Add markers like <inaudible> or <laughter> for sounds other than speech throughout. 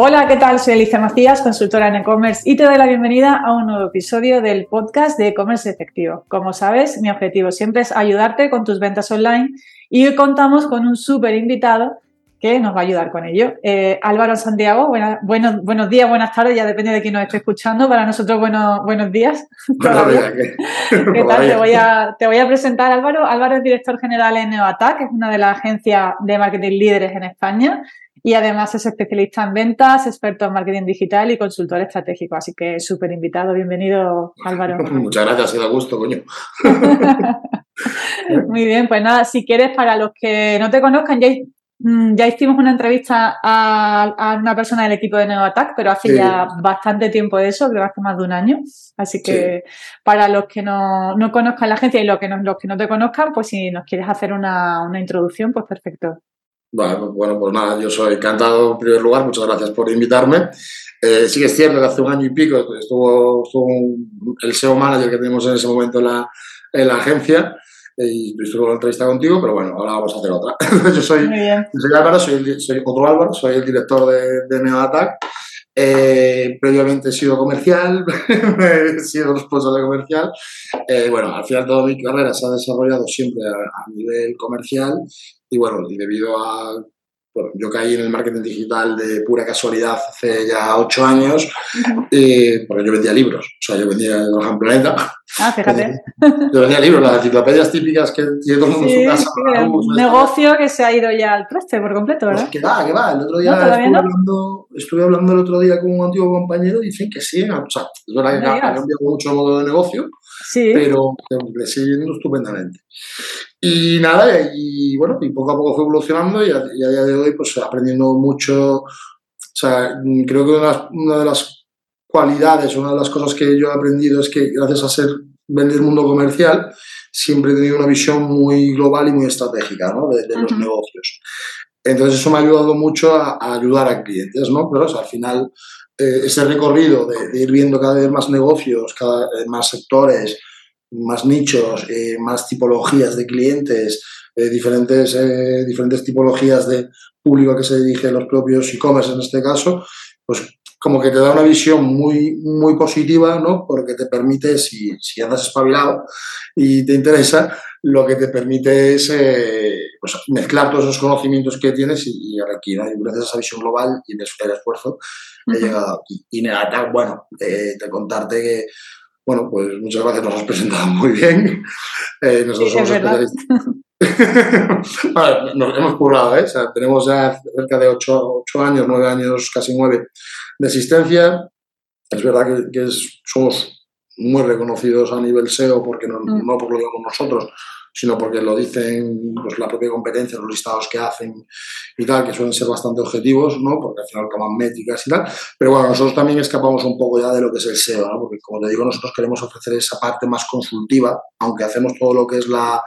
Hola, ¿qué tal? Soy Alicia Macías, consultora en e-commerce y te doy la bienvenida a un nuevo episodio del podcast de e-commerce efectivo. Como sabes, mi objetivo siempre es ayudarte con tus ventas online y hoy contamos con un súper invitado que nos va a ayudar con ello. Eh, Álvaro Santiago, buenos, buenos días, buenas tardes, ya depende de quién nos esté escuchando. Para nosotros, buenos, buenos días. <laughs> <laughs> ¿qué? tal? Te voy, a, te voy a presentar Álvaro. Álvaro es director general en Neoatac, que es una de las agencias de marketing líderes en España y además es especialista en ventas, experto en marketing digital y consultor estratégico. Así que súper invitado. Bienvenido, Álvaro. <laughs> Muchas gracias, ha da gusto, coño. <laughs> Muy bien, pues nada, si quieres, para los que no te conozcan, ya, mm, ya hicimos una entrevista a, una persona del equipo de NeoAttack, pero hace ya bastante tiempo de eso, creo que hace más de un año. Así que para los que no, conozcan la agencia y los que no, los que no te conozcan, pues si nos quieres hacer una, una introducción, pues perfecto. Bueno, bueno, pues nada, yo soy encantado en primer lugar, muchas gracias por invitarme. Eh, sí que es cierto que hace un año y pico estuvo, el SEO manager que tenemos en ese momento en la, en la agencia eh, y estuve en la entrevista contigo, pero bueno, ahora vamos a hacer otra. <laughs> yo soy, soy Álvaro, soy, soy, otro Álvaro, soy el director de, de NeoAttack. Eh, previamente he sido comercial, <laughs> he sido responsable comercial. Eh, bueno, al final toda mi carrera se ha desarrollado siempre a nivel comercial y bueno, y debido a bueno, yo caí en el marketing digital de pura casualidad hace ya ocho años, eh, porque yo vendía libros, o sea, yo vendía el Planeta. Ah, fíjate. <laughs> Yo vendía libros, las enciclopedias típicas que tiene todo el mundo en su casa. Sí, un negocio que se ha ido ya al traste por completo, ¿verdad? Pues que va, que va. El otro día estuve, hablando, estuve, hablando, el otro día con un antiguo compañero y dicen que sí, o sea, es verdad que ha cambiado mucho el modo de negocio, sí. pero le sigue yendo estupendamente. Y nada, y bueno, y poco a poco fue evolucionando y a, día de hoy pues aprendiendo mucho. O sea, creo que una, de las cualidades, una de las cosas que yo he aprendido es que gracias a ser vender mundo comercial, siempre he tenido una visión muy global y muy estratégica ¿no? de, los negocios. Entonces eso me ha ayudado mucho a, ayudar a clientes, ¿no? Pero al final eh, ese recorrido de, de, ir viendo cada vez más negocios, cada vez más sectores, más nichos, eh, más tipologías de clientes, eh, diferentes, eh, diferentes tipologías de público que se dirige a los propios e-commerce en este caso, pues como que te da una visión muy, muy positiva, ¿no? Porque te permite, si, si andas espabilado y te interesa, lo que te permite es pues, mezclar todos esos conocimientos que tienes y, y aquí, ¿no? gracias a esa visión global y en el esfuerzo he llegado aquí. Y nada, bueno, de contarte que bueno, pues muchas gracias, nos has presentado <laughs> muy bien. Eh, nosotros somos especialistas. <laughs> nos hemos currado, ¿eh? O sea, tenemos ya cerca de ocho, años, nueve años, casi nueve de existencia. Es verdad que, que somos muy reconocidos a nivel SEO, porque no, mm. no por lo digamos nosotros, sino porque lo dicen pues, la propia competencia, los listados que hacen y tal, que suelen ser bastante objetivos, ¿no? porque al final toman métricas y tal. Pero bueno, nosotros también escapamos un poco ya de lo que es el SEO, ¿no? porque como te digo, nosotros queremos ofrecer esa parte más consultiva, aunque hacemos todo lo que es la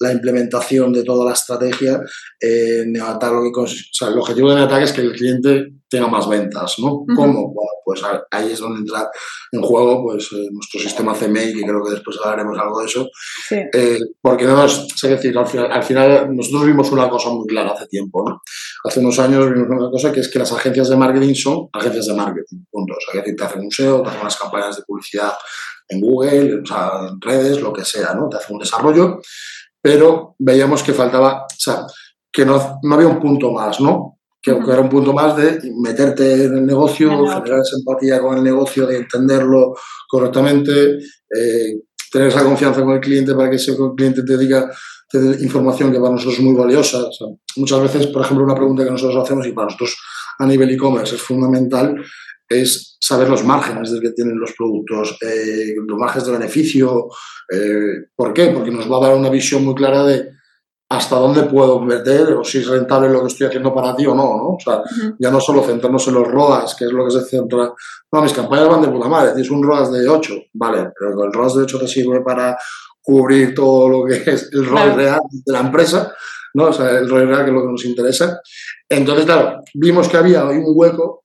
la implementación de toda la estrategia, eh, lo que, o sea, el objetivo de Neoatac es que el cliente tenga más ventas, ¿no? ¿Cómo? Bueno, pues ahí es donde entra en juego pues, eh, nuestro sistema CMI, que creo que después hablaremos algo de eso. Eh, porque no es, decir, al final, al final, nosotros vimos una cosa muy clara hace tiempo, ¿no? Hace unos años vimos una cosa que es que las agencias de marketing son agencias de marketing, punto. O sea, decir, te hacen un SEO, te hacen unas campañas de publicidad en Google, o sea, en redes, lo que sea, ¿no? Te hacen un desarrollo pero veíamos que faltaba, o sea, que no, no había un punto más, ¿no? Que, era un punto más de meterte en el negocio, generar esa empatía con el negocio, de entenderlo correctamente, eh, tener esa confianza con el cliente para que ese cliente te diga te dé información que para nosotros es muy valiosa. muchas veces, por ejemplo, una pregunta que nosotros hacemos y para nosotros a nivel e-commerce es fundamental es saber los márgenes del que tienen los productos, eh, los márgenes de beneficio. Eh, ¿Por qué? Porque nos va a dar una visión muy clara de hasta dónde puedo meter o si es rentable lo que estoy haciendo para ti o no, ¿no? O sea, ya no solo centrarnos en los ROAS, que es lo que se centra. No, mis campañas van de puta madre, tienes un ROAS de 8, vale, pero el ROAS de 8 te sirve para cubrir todo lo que es el rol real de la empresa, ¿no? O sea, el rol real que es lo que nos interesa. Entonces, claro, vimos que había un hueco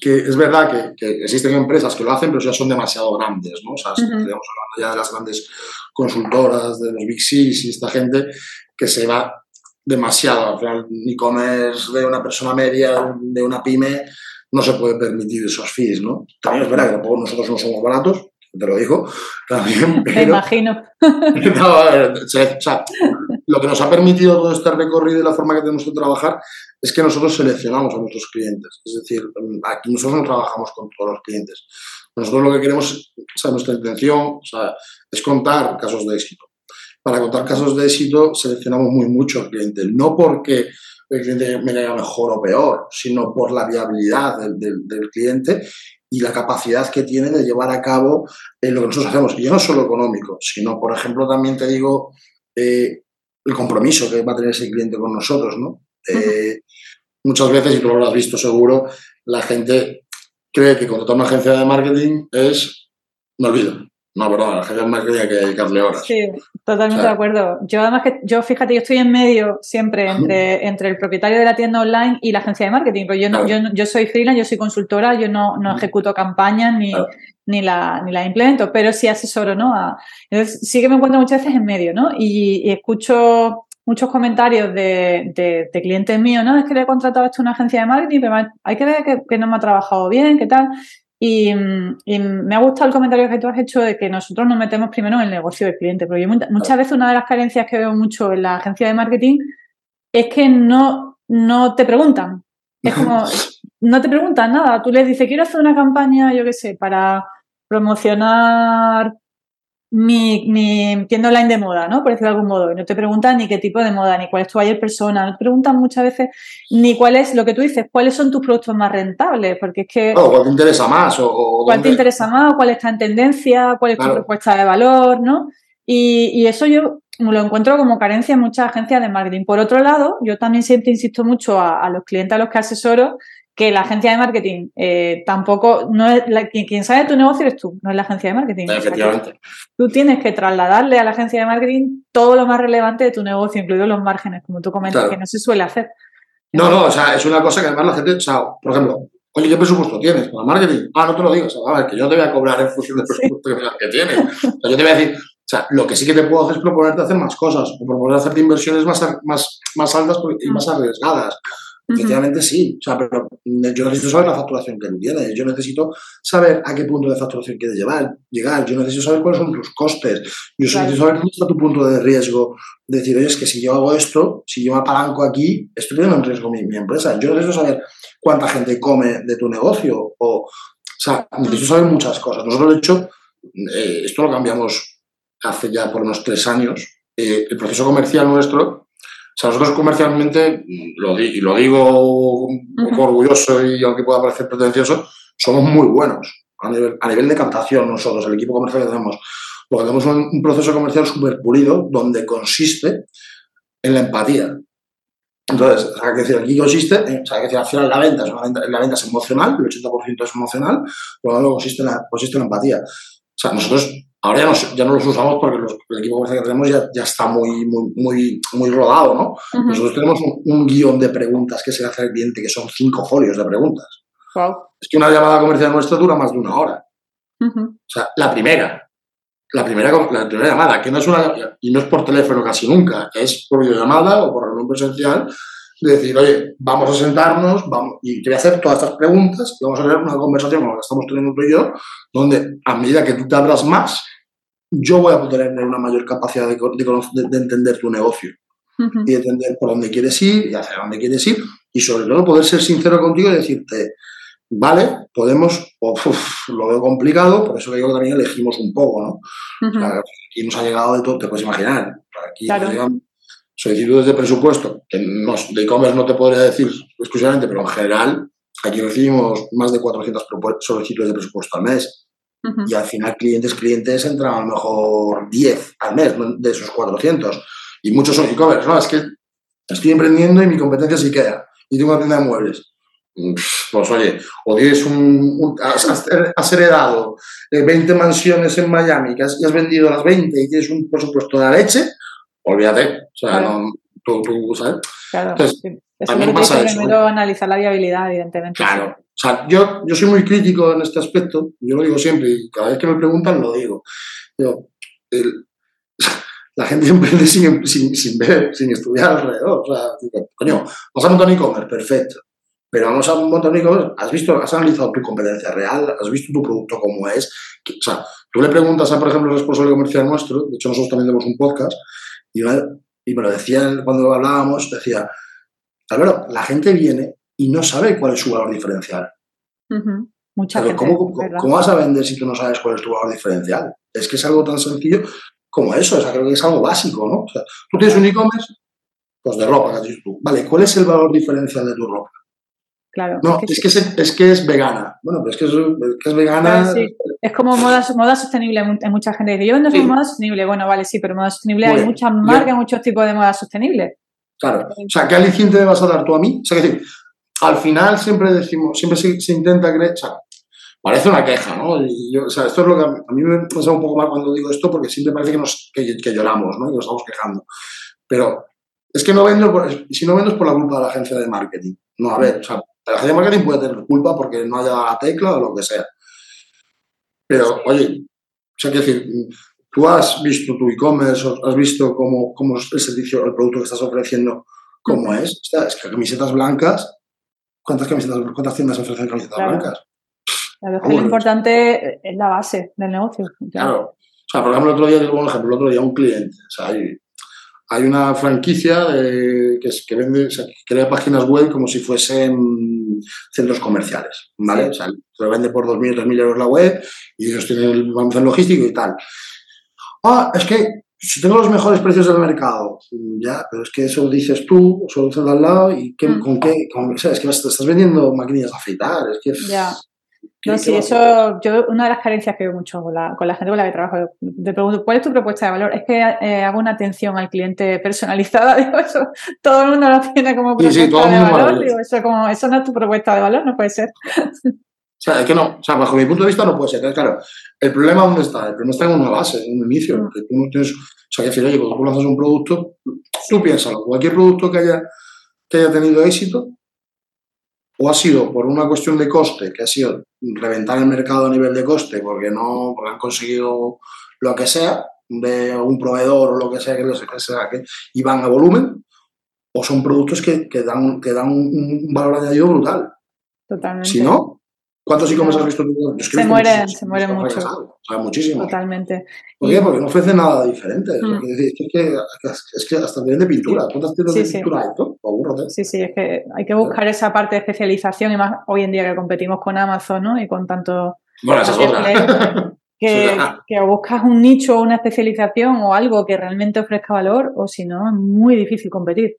que es verdad que, existen empresas que lo hacen, pero ya son demasiado grandes, ¿no? O sea, uh hablando ya de las grandes consultoras, de los Big Six y esta gente que se va demasiado. Al final, e-commerce de una persona media, de una pyme, no se puede permitir esos fees, ¿no? También es verdad que tampoco nosotros no somos baratos, te lo digo, también. <laughs> Me imagino. <laughs> o sea, lo que nos ha permitido todo este recorrido y la forma que tenemos de trabajar es que nosotros seleccionamos a nuestros clientes. Es decir, aquí nosotros no trabajamos con todos los clientes. Nosotros lo que queremos, o sea, nuestra intención o es contar casos de éxito. Para contar casos de éxito seleccionamos muy mucho al cliente, no porque el cliente me vaya mejor o peor, sino por la viabilidad del, del, cliente y la capacidad que tiene de llevar a cabo eh, lo que nosotros hacemos. Y ya no solo económico, sino, por ejemplo, también te digo eh, el compromiso que va a tener ese cliente con nosotros, ¿no? Eh, muchas veces, y tú lo has visto seguro, la gente cree que contratar una agencia de marketing es, me olvido, no, perdón, la agencia de marketing hay que dedicarle horas. Sí, totalmente de acuerdo. Yo además que, yo fíjate, yo estoy en medio siempre entre, entre el propietario de la tienda online y la agencia de marketing, pero yo, no, yo, yo soy freelance, yo soy consultora, yo no, no ejecuto campañas ni, ni, la, ni la implemento, pero sí asesoro, ¿no? entonces sí que me encuentro muchas veces en medio, ¿no? Y, escucho muchos comentarios de, de, clientes míos, ¿no? Es que le he contratado esto a una agencia de marketing, pero hay que ver que, que no me ha trabajado bien, qué tal. Y, me ha gustado el comentario que tú has hecho de que nosotros nos metemos primero en el negocio del cliente, porque muchas veces una de las carencias que veo mucho en la agencia de marketing es que no, no te preguntan. Es como, <laughs> no te preguntan nada. Tú les dices, quiero hacer una campaña, yo qué sé, para promocionar mi, mi, tienda online de moda, ¿no? Por decirlo de algún modo. Y no te preguntan ni qué tipo de moda, ni cuál es tu ayer persona. No te preguntan muchas veces ni cuál es lo que tú dices, cuáles son tus productos más rentables, porque es que... ¿cuál te interesa más? O, ¿Cuál te interesa más? ¿Cuál está en tendencia? ¿Cuál es tu propuesta de valor? ¿no? Y, y, eso yo lo encuentro como carencia en muchas agencias de marketing. Por otro lado, yo también siempre insisto mucho a, a los clientes a los que asesoro que la agencia de marketing eh, tampoco, no es quien, sabe tu negocio eres tú, no es la agencia de marketing. Efectivamente. tú tienes que trasladarle a la agencia de marketing todo lo más relevante de tu negocio, incluidos los márgenes, como tú comentas, que no se suele hacer. No, no, o sea, es una cosa que además la gente, o sea, por ejemplo, oye, ¿qué presupuesto tienes para marketing? Ah, no te lo digas, a ver, que yo te voy a cobrar en función del presupuesto que tienes. O sea, yo te voy a decir, o sea, lo que sí que te puedo hacer es proponerte hacer más cosas, o proponer hacerte inversiones más, más, más altas y más arriesgadas. Efectivamente sí, o sea, pero yo necesito saber la facturación que tiene, yo necesito saber a qué punto de facturación quieres llevar, llegar, yo necesito saber cuáles son tus costes, yo necesito saber dónde está tu punto de riesgo, decir, oye, es que si yo hago esto, si yo me apalanco aquí, estoy poniendo en riesgo mi, empresa, yo necesito saber cuánta gente come de tu negocio, o, o sea, necesito saber muchas cosas. Nosotros, de hecho, eh, esto lo cambiamos hace ya por unos tres años, eh, el proceso comercial nuestro o sea, nosotros comercialmente, lo y lo digo un poco orgulloso y aunque pueda parecer pretencioso, somos muy buenos a nivel, a nivel de captación nosotros, el equipo comercial que tenemos. Porque tenemos un, proceso comercial súper pulido donde consiste en la empatía. Entonces, o sea, que decir, aquí consiste, en, o sea, que decir, al final la venta, es una venta, la venta es emocional, el 80% es emocional, pero luego consiste en, la, consiste en la empatía. O sea, nosotros Ahora ya no, ya no los usamos porque el equipo comercial que tenemos ya, ya está muy, muy, muy, muy rodado, ¿no? Nosotros tenemos un, guion de preguntas que se le hace al cliente, que son cinco folios de preguntas. Es que una llamada comercial nuestra dura más de una hora. O sea, la primera, la primera, la primera llamada, que no es una, y no es por teléfono casi nunca, es por videollamada o por reunión presencial, de decir, oye, vamos a sentarnos vamos, y te voy a hacer todas estas preguntas y vamos a tener una conversación como la que estamos teniendo tú y yo, donde a medida que tú te abras más, yo voy a poder tener una mayor capacidad de, de, entender tu negocio y entender por dónde quieres ir y hacia dónde quieres ir y sobre todo poder ser sincero contigo y decirte, vale, podemos, lo veo complicado, por eso que que también elegimos un poco, ¿no? aquí nos ha llegado de todo, te puedes imaginar, aquí claro. llegan solicitudes de presupuesto, que de e-commerce no te podría decir exclusivamente, pero en general, aquí recibimos más de 400 solicitudes de presupuesto al mes. Y al final, clientes, clientes entran a lo mejor 10 al mes de esos 400. Y muchos son e-commerce, ¿no? Es que estoy emprendiendo y mi competencia sí queda. Y tengo una tienda de muebles. Pues oye, o tienes un, has, heredado 20 eh, mansiones en Miami que has, y has vendido las 20 y tienes un presupuesto de la leche, olvídate. O sea, no, tú, tú, ¿sabes? Claro. Entonces, pasa eso. Primero analizar la viabilidad, evidentemente. Claro. O sea, yo, yo soy muy crítico en este aspecto, yo lo digo siempre y cada vez que me preguntan lo digo. <laughs> la gente emprende sin, sin, sin, ver, sin estudiar alrededor. O sea, coño, vas a montar e-commerce, perfecto. Pero vamos a un montón de e-commerce. ¿Has visto, has analizado tu competencia real? ¿Has visto tu producto como es? O sea, tú le preguntas a, por ejemplo, el responsable comercial nuestro, de hecho nosotros también tenemos un podcast, y, y me lo decía cuando hablábamos, decía, claro, la gente viene y no sabe cuál es su valor diferencial. Mucha gente, ¿cómo, ¿cómo, vas a vender si tú no sabes cuál es tu valor diferencial? Es que es algo tan sencillo como eso, o sea, creo que es algo básico, ¿no? O sea, tú tienes un e-commerce, pues de ropa, que tú. Vale, ¿cuál es el valor diferencial de tu ropa? Claro. No, es que, es, que, es, vegana. Bueno, pero es que es, vegana. Es como moda, moda sostenible. Hay mucha gente que dice, yo vendo sí. moda sostenible. Bueno, vale, sí, pero moda sostenible hay muchas marcas, muchos tipos de moda sostenible. Claro. O sea, ¿qué aliciente me vas a dar tú a mí? O sea, que decir, al final siempre decimos, siempre se, intenta creer, parece una queja, ¿no? Y yo, o sea, esto es lo que a mí me pasa un poco mal cuando digo esto porque siempre parece que, nos, que, que lloramos, ¿no? Y nos estamos quejando. Pero es que no vendo, por, si no vendo es por la culpa de la agencia de marketing. No, a ver, o sea, la agencia de marketing puede tener culpa porque no haya la tecla o lo que sea. Pero, oye, o sea, quiero decir, tú has visto tu e-commerce, has visto cómo, cómo es el servicio, el producto que estás ofreciendo, cómo es. O sea, es que camisetas blancas, ¿cuántas camisetas, cuántas tiendas ofrecen camisetas blancas? Claro, es que lo importante es la base del negocio. Claro. O sea, por ejemplo, el otro día, un ejemplo, el otro día un cliente, o sea, hay, hay una franquicia que, es, que vende, o sea, que crea páginas web como si fuesen centros comerciales, ¿vale? O sea, se lo vende por 2.000 o 3.000 euros la web y ellos tienen el logístico y tal. Ah, es que si tengo los mejores precios del mercado, ya, pero es que eso lo dices tú, eso lo dices al lado y qué, mm. con qué, con, o sea, es que estás vendiendo maquinillas de afeitar, es que... Ya. No, sí, eso, yo, una de las carencias que veo mucho con la, con la gente con la que trabajo, te pregunto, ¿cuál es tu propuesta de valor? Es que eh, hago una atención al cliente personalizada, <laughs> digo, eso, todo el mundo lo tiene como propuesta sí, sí, todo de valor, digo, eso, como, eso no es tu propuesta de valor, no puede ser. <laughs> O sea, es que no, o sea, bajo mi punto de vista no puede ser. Claro, el problema ¿dónde está? El problema está en una base, en un inicio, mm. que tú no tienes, o sea, que decir, oye, cuando tú lanzas un producto, tú piénsalo, cualquier producto que haya, que haya tenido éxito, o ha sido por una cuestión de coste, que ha sido reventar el mercado a nivel de coste porque no porque han conseguido lo que sea, de un proveedor o lo que sea que, sea, que y van a volumen, o son productos que, que dan, que dan un, valor añadido brutal. Totalmente. Si no, ¿Cuántos e-commerce has visto tú? Se mueren, se mueren mucho. O sea, muchísimo. Totalmente. ¿Por qué? Porque no ofrece nada diferente. Mm. Es, que, es, que, hasta viene de pintura. ¿Cuántas tiendas de pintura hay? Aburrote. Sí, sí, es que hay que buscar esa parte de especialización y más hoy en día que competimos con Amazon ¿no? y con tanto... Bueno, esa es otra. <laughs> Que, que buscas un nicho o una especialización o algo que realmente ofrezca valor o si no, es muy difícil competir.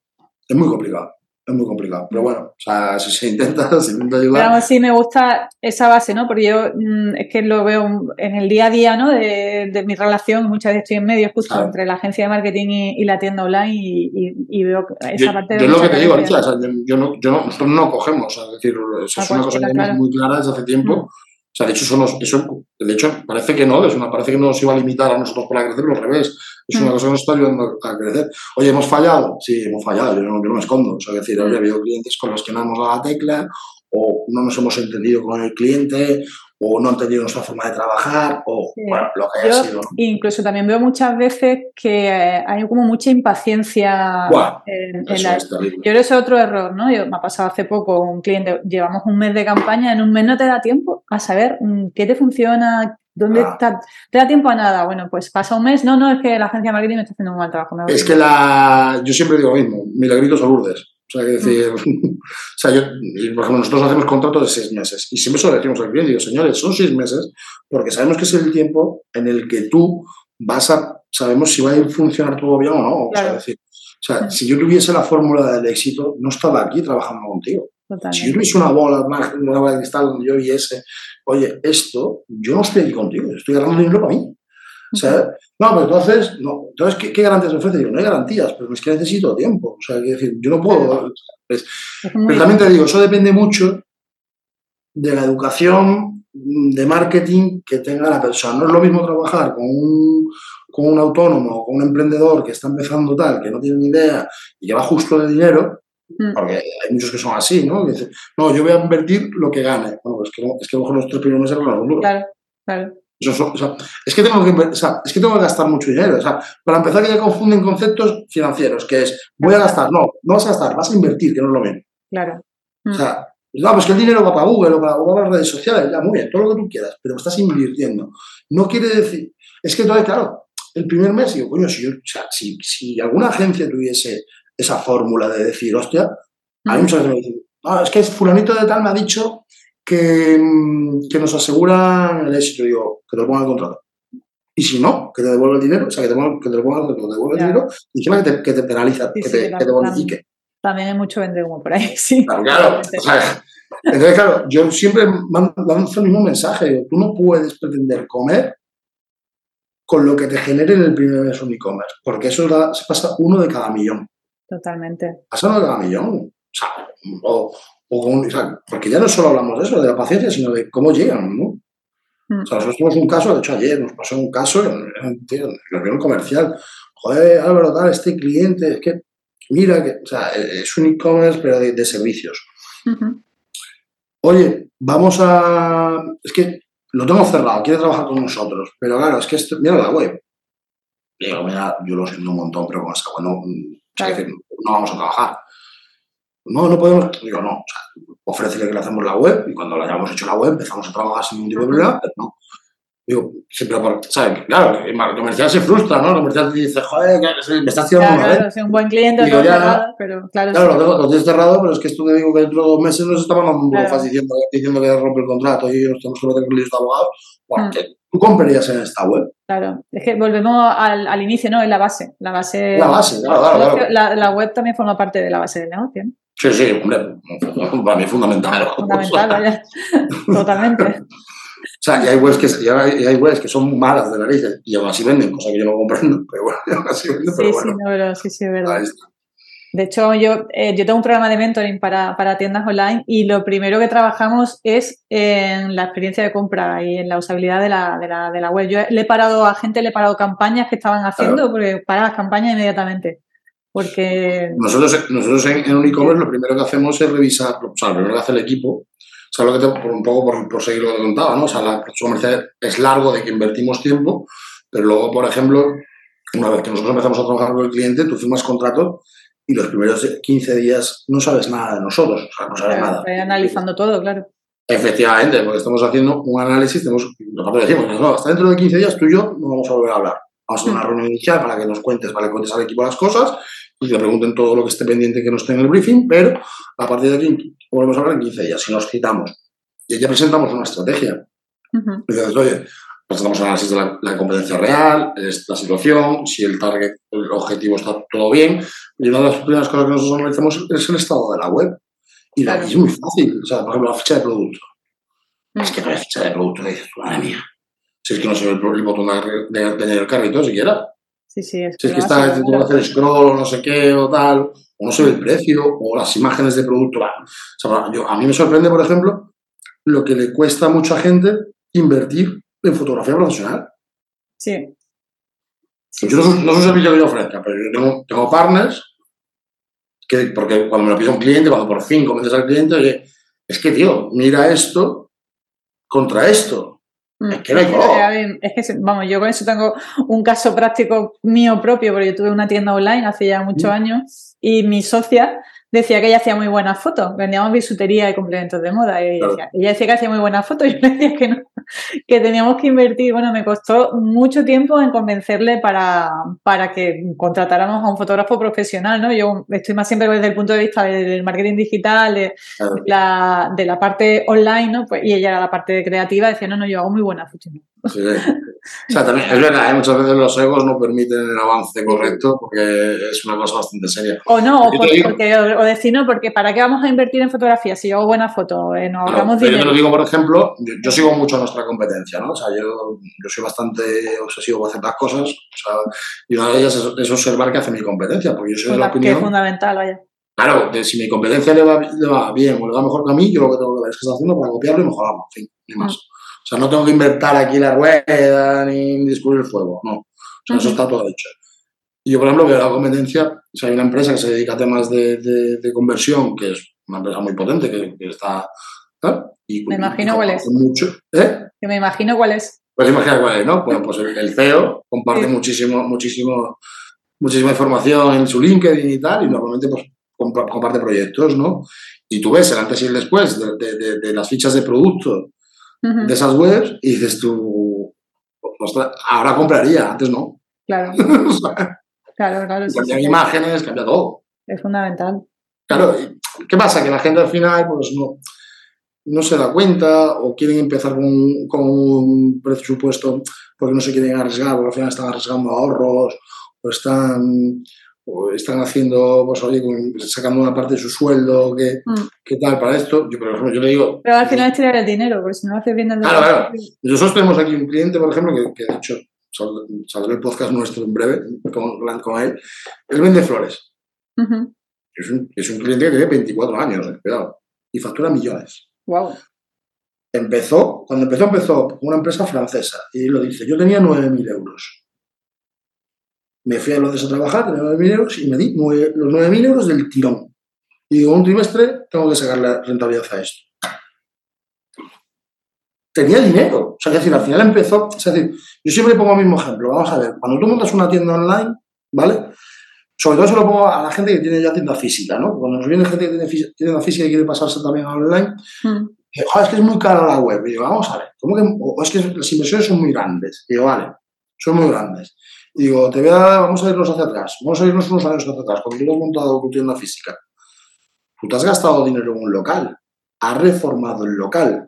Es muy complicado es muy complicado. Pero bueno, o sea, si se intenta, <laughs> se intenta ayudar. Pero sí me gusta esa base, ¿no? Porque yo mm, es que lo veo en el día a día, ¿no? De, mi relación, muchas veces estoy en medio justo entre la agencia de marketing y, la tienda online y, veo esa parte de... Yo es lo que te digo, Alicia, o sea, yo, no, yo no, nosotros no cogemos, es decir, eso es una cosa que tenemos muy clara desde hace tiempo. Mm. O sea, de hecho, eso, eso, de hecho, parece que no, es una, parece que no nos iba a limitar a nosotros para crecer, al revés. Es una mm. cosa que nos está ayudando a crecer. Oye, ¿hemos fallado? Sí, hemos fallado, yo no, yo no me escondo. O sea, es decir, había habido clientes con los que no hemos dado la tecla, o no nos hemos entendido con el cliente, o no han tenido nuestra forma de trabajar, o bueno, lo que haya sido. Incluso también veo muchas veces que eh, hay como mucha impaciencia en, la... Yo creo que es otro error, ¿no? Yo, me ha pasado hace poco un cliente, llevamos un mes de campaña, en un mes no te da tiempo a saber mm, qué te funciona, ¿Dónde ah. está? ¿Te da tiempo a nada? Bueno, pues pasa un mes. No, no, es que la agencia de marketing me está haciendo un mal trabajo. Es que la. Yo siempre digo lo mismo: milagritos o lourdes. O sea, que decir, <laughs> o sea, yo, por ejemplo, nosotros hacemos contratos de seis meses y siempre se lo decimos al cliente, digo, señores, son seis meses porque sabemos que es el tiempo en el que tú vas a, sabemos si va a funcionar todo bien o no. O sea, decir, o sea, si yo tuviese la fórmula del éxito, no estaba aquí trabajando contigo. Si yo tuviese una bola, una bola de cristal donde yo viese, oye, esto, yo no estoy aquí contigo, estoy ganando dinero para mí. O sea, no, pero entonces, no, entonces ¿qué, garantías me ofrece? Digo, no hay garantías, pero es que necesito tiempo. O sea, que decir, yo no puedo. pero también te digo, eso depende mucho de la educación de marketing que tenga la persona. No es lo mismo trabajar con un, con un autónomo o con un emprendedor que está empezando tal, que no tiene ni idea y que va justo de dinero, mm. porque hay muchos que son así, ¿no? dicen, no, yo voy a invertir lo que gane. Bueno, pues es que, es que a lo mejor los tres primeros meses van a duro. Claro, claro es, que tengo que, es que tengo que gastar mucho dinero. para empezar, que ya confunden conceptos financieros, que es voy a gastar. No, no vas a gastar, vas a invertir, que no es lo mismo. Claro. O sea, No, pues que el dinero va para Google o para, o para las redes sociales, ya muy bien, todo lo que tú quieras, pero estás invirtiendo. No quiere decir, es que entonces, claro, el primer mes digo, coño, si, yo, o sea, si, si alguna agencia tuviese esa fórmula de decir, hostia, hay muchas veces me dicen, ah, es que fulanito de tal me ha dicho que, mm, que nos aseguran el éxito. Digo, que te lo ponga el contrato. Y si no, que te devuelva el dinero, o sea, que te, que te lo ponga, que te devuelva el dinero, y encima que te, que te penaliza, Sí, que, sí, te, que te bonifique. También hay mucho vende humo por ahí, <laughs> sí. Claro, claro. O sea, entonces, claro, yo siempre lanzo el mismo mensaje. Digo, tú no puedes pretender comer con lo que te genere en el primer mes un e-commerce, porque eso da- se pasa uno de cada millón. Totalmente. Pasa uno de cada millón. O sea, o, o con- o sea, porque ya no solo hablamos de eso, de la paciencia, sino de cómo llegan, ¿no? Mm. O sea, nosotros tuvimos un caso, de hecho ayer nos pasó un caso en, tío, en la reunión comercial. Joder, Álvaro, tal, este cliente, es que, mira, que, o sea, es un e-commerce, pero de, de servicios. Ujú. Oye, vamos a. Es que lo tengo cerrado, quiere trabajar con nosotros, pero claro, es que esto, mira la web. Digo, mira, yo lo siento un montón, pero con esta web no, Claro. es decir, no vamos a trabajar. No, no podemos. Digo, no, o sea, ofrécele que le hacemos la web y cuando le hayamos hecho la web empezamos a trabajar sin ningún tipo de problema, pero no. Digo, siempre ¿sabes? Claro, el comercial se frustra, ¿no? El comercial te dice, joder, me estás tirando Ya, una vez. claro, un buen cliente, Digo, ya, cerrado, pero claro, Claro, sí. lo, tengo, lo tienes cerrado, pero es que esto te digo que dentro de dos meses nos está mandando un Claro. diciendo, diciendo que rompe el contrato y nos tenemos que meter con de abogados. Bueno, Mm. que tú comprarías en esta web. Claro, es que volvemos al, al inicio, ¿no? Es la base. La base, La base, claro, claro, claro. La, la web también forma parte de la base del negocio. ¿no? Sí, sí, hombre, <laughs> para mí es fundamental. Fundamental. <laughs> Totalmente. O sea, y hay webs que, y hay, webs que son malas de narices y aún así venden, cosa que yo no comprendo, pero bueno, <laughs> aún así venden, Sí, pero sí, bueno. no, pero sí, sí, es verdad. De hecho, yo, eh, yo tengo un programa de mentoring para, para tiendas online y lo primero que trabajamos es en la experiencia de compra y en la usabilidad de la, de la, de la web. Yo le he parado a gente, le he parado campañas que estaban haciendo, porque para las campañas inmediatamente. Porque Nosotros, nosotros en, en lo primero que hacemos es revisar, o sea, lo primero que hace el equipo, o sea, lo que te, por un poco por, por seguir lo que contaba, ¿no? O sea, la comercial es largo de que invertimos tiempo, pero luego, por ejemplo, una vez que nosotros empezamos a trabajar con el cliente, tú firmas contrato y los primeros 15 días no sabes nada de nosotros, o sea, no sabes claro, nada. estoy analizando todo, claro. Efectivamente, porque estamos haciendo un análisis, tenemos, nosotros decimos, no, hasta dentro de 15 días tú y yo no vamos a volver a hablar. Vamos a una reunión inicial para que nos cuentes, para que cuentes al equipo las cosas y te pregunten todo lo que esté pendiente que no esté en el briefing, pero a partir de aquí volvemos a hablar en 15 días, si nos citamos. Y ya presentamos una estrategia. Ujú. Y dices, oye, presentamos un análisis de la, la competencia real, es la situación, si el target, el objetivo está todo bien. Y una de las primeras cosas que nosotros analizamos es el estado de la web. Y, la- Claro. y es muy fácil. O sea, por ejemplo, la ficha de producto. Mm. Es que no hay ficha de producto, dices, madre mía. Si es que no se ve el, botón de, de, de añadir el carrito siquiera. Sí, sí, es Si es que está, hacer scroll o no sé qué o tal, o no se ve el precio, o las imágenes de producto. va. O sea, yo, a mí me sorprende, por ejemplo, lo que le cuesta a mucha gente invertir en fotografía profesional. Sí. Sí, Yo no, no es un servicio que yo ofrezca, pero yo tengo, tengo partners que, porque cuando me lo pide un cliente, cuando por fin convences al cliente, oye, es que, tío, mira esto contra esto. Mm. Es que no hay Es color. a ver, es que, se- vamos, yo con eso tengo un caso práctico mío propio, porque yo tuve una tienda online hace ya muchos Mm. años y mi socia decía que ella hacía muy buenas fotos, vendíamos bisutería y complementos de moda y Claro. decía- ella decía que hacía muy buenas fotos <laughs> y yo le decía que no, <laughs> que teníamos que invertir, bueno, me costó mucho tiempo en convencerle para, para que contratáramos a un fotógrafo profesional, ¿no? Yo estoy más siempre desde el punto de vista del marketing digital, de, Claro. la, de la parte online, ¿no? Pues, y ella era la parte creativa, decía, no, no, yo hago muy buenas fotos. Sí. O sea, también es verdad, ¿eh? muchas veces los egos no permiten el avance correcto porque es una cosa bastante seria. O no, o, por- porque, o, o decir, no, porque ¿para qué vamos a invertir en fotografía si yo hago buenas fotos? Eh, nos Claro, pero yo te lo digo, por ejemplo, yo, yo sigo mucho a nuestra competencia, ¿no? O sea, yo, yo soy bastante obsesivo con ciertas cosas, o sea, y una de ellas es, es observar qué hace mi competencia, porque yo soy de la Funda- que es opinión, fundamental, vaya. claro, si mi competencia le va, le va bien o le va mejor que a mí, yo lo que tengo que ver es qué está haciendo para copiarlo y mejorarlo, en fin, ni más. Mm. O sea, no tengo que inventar aquí la rueda ni, descubrir el fuego, no. O sea, eso Ujú. está todo hecho. Y yo, por ejemplo, veo la competencia, o sea, hay una empresa que se dedica a temas de, de- de conversión, que es una empresa muy potente, que, que está... Y, Me imagino cuál es. Mucho, ¿eh? Que me imagino cuál es. Pues imagina cuál es, ¿no? Bueno, pues el, el CEO comparte Sí. muchísimo, muchísimo, muchísima información en su LinkedIn y tal, y normalmente pues comparte proyectos, ¿no? Y tú ves el antes y el después de, las fichas de producto de esas webs y dices tú, ahora compraría, antes no. Claro. <laughs> claro, claro. Cambian imágenes, cambia todo. Es fundamental. Claro, ¿qué pasa? Que la gente al final, pues no, no se da cuenta o quieren empezar con, con un presupuesto porque no se quieren arriesgar, porque al final están arriesgando ahorros o están o están haciendo, pues oye, sacando una parte de su sueldo, ¿qué, mm. tal para esto? Yo, por ejemplo, yo le digo... Pero al final es tirar el dinero, porque si no haces bien el Claro, claro. Nosotros tenemos aquí un cliente, por ejemplo, que, que de hecho saldrá el podcast nuestro en breve con, con él. Él vende flores. es, un, es, un, cliente que tiene 24 años, eh, cuidado, y factura millones. Wow. Empezó, cuando empezó, empezó una empresa francesa y lo dice, yo tenía 9.000 euros me fui a Londres a trabajar, tenía 9.000 euros y me di los 9.000 euros del tirón. Y digo, un trimestre tengo que sacar la rentabilidad a esto. Tenía dinero. O sea, es decir, al final empezó. Es decir, yo siempre pongo el mismo ejemplo. Vamos a ver, cuando tú montas una tienda online, ¿vale? Sobre todo se lo pongo a la gente que tiene ya tienda física, ¿no? Cuando nos viene gente que tiene tienda física y quiere pasarse también a online, mm. es que es muy cara la web. Y digo, vamos a ver, ¿cómo que, o es que las inversiones son muy grandes. Y digo, vale, son muy grandes. Y digo, te voy a, vamos a irnos hacia atrás, vamos a irnos unos años hacia atrás, cuando tú has montado tu tienda física. Tú te has gastado dinero en un local, has reformado el local,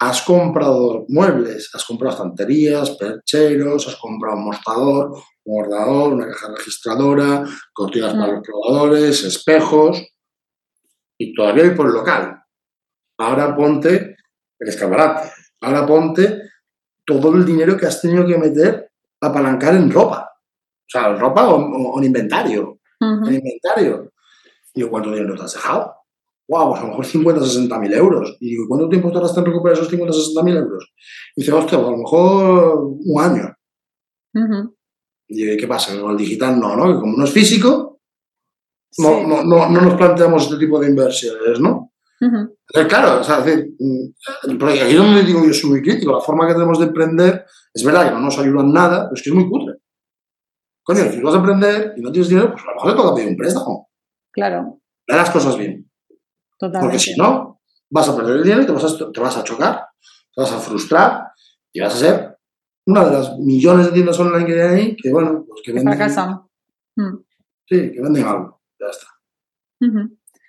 has comprado muebles, has comprado estanterías, percheros, has comprado un mostrador, un guardador, una caja registradora, cortinas para los probadores, espejos, y todavía hay por el local. Ahora ponte el escaparate, ahora ponte todo el dinero que has tenido que meter apalancar en ropa. O sea, en ropa o, en inventario. En inventario. Y digo, ¿cuánto dinero te has dejado? Wow, pues a lo mejor 50, 60 mil euros. Y digo, ¿cuánto tiempo tardaste en recuperar esos 50, 60 mil euros? Y dice, hostia, pues a lo mejor un año. Y digo, ¿qué pasa? Con el digital no, ¿no? Que como no es físico, no, no, no, no, nos planteamos este tipo de inversiones, ¿no? claro, o sea, decir, mm, porque aquí donde digo yo soy muy crítico, la forma que tenemos de emprender, es verdad que no nos ayuda en nada, pero es que es muy cutre. Coño, si vas a emprender y no tienes dinero, pues a lo mejor te toca pedir un préstamo. Claro. Haz las cosas bien. Totalmente. Porque si no, vas a perder el dinero y te vas a, te vas a chocar, te vas a frustrar y vas a ser una de las millones de tiendas online que hay ahí que, bueno, pues que venden. Fracasan. Mm. Sí, que venden algo. Ya está.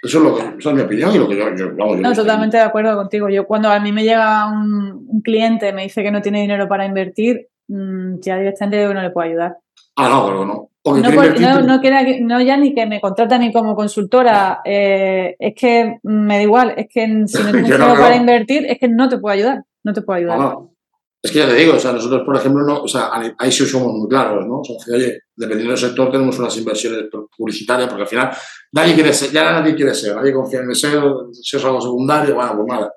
Eso es, lo que, esa es mi opinión y lo que yo, yo, yo No, totalmente de acuerdo contigo. Yo cuando a mí me llega un, cliente me dice que no tiene dinero para invertir, mm, ya directamente no le puedo ayudar. Ah, no, pero no. no, no, no, ya ni que me contrate a mí como consultora, eh, es que me da igual, es que si no <laughs> tienes dinero para invertir, es que no te puedo ayudar, no te puedo ayudar. Es que ya te digo, o sea, nosotros, por ejemplo, no, o sea, ahí sí somos muy claros, ¿no? O sea, oye, dependiendo del sector, tenemos unas inversiones publicitarias, porque al final nadie quiere ser, ya nadie quiere ser, nadie confía en el SEO, SEO es algo secundario, bueno, pues nada.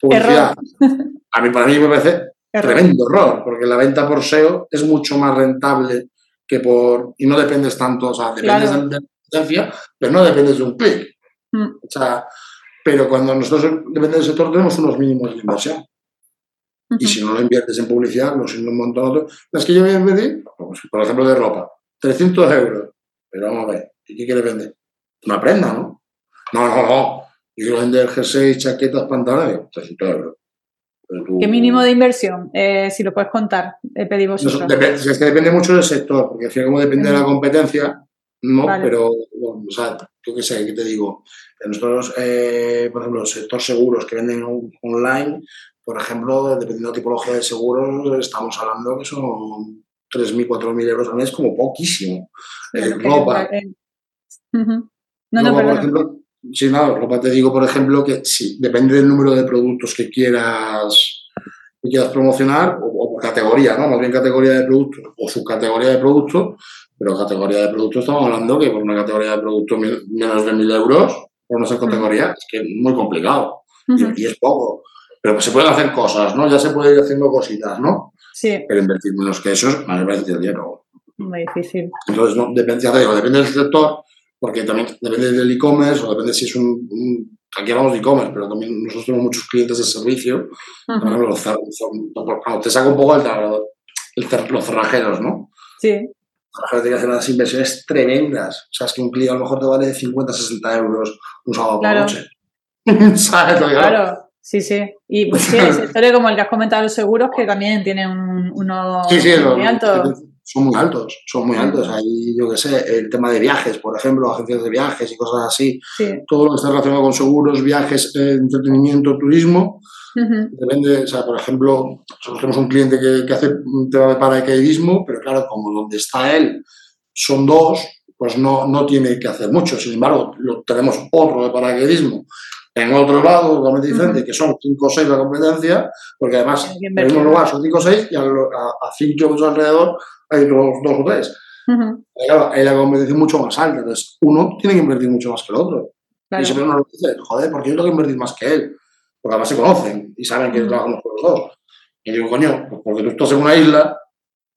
Publicidad. <laughs> A mí, para mí me parece tremendo error, porque la venta por SEO es mucho más rentable que por, y no dependes tanto, o sea, dependes de la potencia, pero no dependes de un clic. Mm. O sea, pero cuando nosotros depende del sector tenemos unos mínimos de inversión. Y si no lo inviertes en publicidad, no sé, un montón de otros. Las que yo voy a pedir, pues, por ejemplo, de ropa, 300 euros. Pero vamos a ver, ¿y qué quieres vender? Una prenda, ¿no? No, no, no. Yo quiero vender jersey, chaquetas, pantalones, 300 euros. ¿Qué mínimo de inversión? Eh, si lo puedes contar, eh, pedimos. es que depende mucho del sector, porque al como depende de la competencia, no, pero, o sea, yo qué sé, ¿qué te digo? Nosotros, eh, por ejemplo, el sector seguros que venden online, por ejemplo, dependiendo de la tipología de seguros, estamos hablando que son 3.000, 4.000 euros al mes como poquísimo. Eh, ropa. No, no, por ejemplo, sí, no, ropa te digo, por ejemplo, que sí, depende del número de productos que quieras, que quieras promocionar, o, por categoría, ¿no? Más bien categoría de productos o subcategoría de productos, pero categoría de productos estamos hablando que por una categoría de productos menos de 1.000 euros, por no ser categoría, es que es muy complicado. y, es poco. Pero se pueden hacer cosas, ¿no? Ya se puede ir haciendo cositas, ¿no? Sí. Pero invertir menos que eso, mí me parece dinero. Muy difícil. Entonces, no, depende, depende del sector, porque también depende del e-commerce o depende si es un, aquí hablamos de e-commerce, pero también nosotros tenemos muchos clientes de servicio. Por ejemplo, te saca un poco el, el, los cerrajeros, ¿no? Sí. la gente que hace unas inversiones tremendas. O sea, es que un cliente a lo mejor te vale 50, 60 euros un sábado por noche. <laughs> ¿Sabes? Claro. Sí, sí. Y pues, sí, sectores <laughs> como el que has comentado, los seguros, que también tienen un, unos sí, sí, muy altos. Son muy altos, son muy altos. Ahí, yo qué sé, el tema de viajes, por ejemplo, agencias de viajes y cosas así. Todo lo que está relacionado con seguros, viajes, eh, entretenimiento, turismo. Depende, o sea, por ejemplo, nosotros tenemos un cliente que, que hace un tema de paracaidismo, pero claro, como donde está él son dos, pues no, no tiene que hacer mucho. Sin embargo, lo, tenemos otro de paracaidismo en otro lado, totalmente diferente, que son 5 o 6 la competencia, porque además en el mismo lugar son 5 o 6 y a 5 kilómetros alrededor hay dos, dos o 3. Claro, hay la competencia mucho más alta, entonces uno tiene que invertir mucho más que el otro. Y siempre uno lo dice, joder, ¿por qué yo tengo que invertir más que él? Porque además se conocen y saben que trabajamos con los dos. Y digo, coño, pues porque tú estás en una isla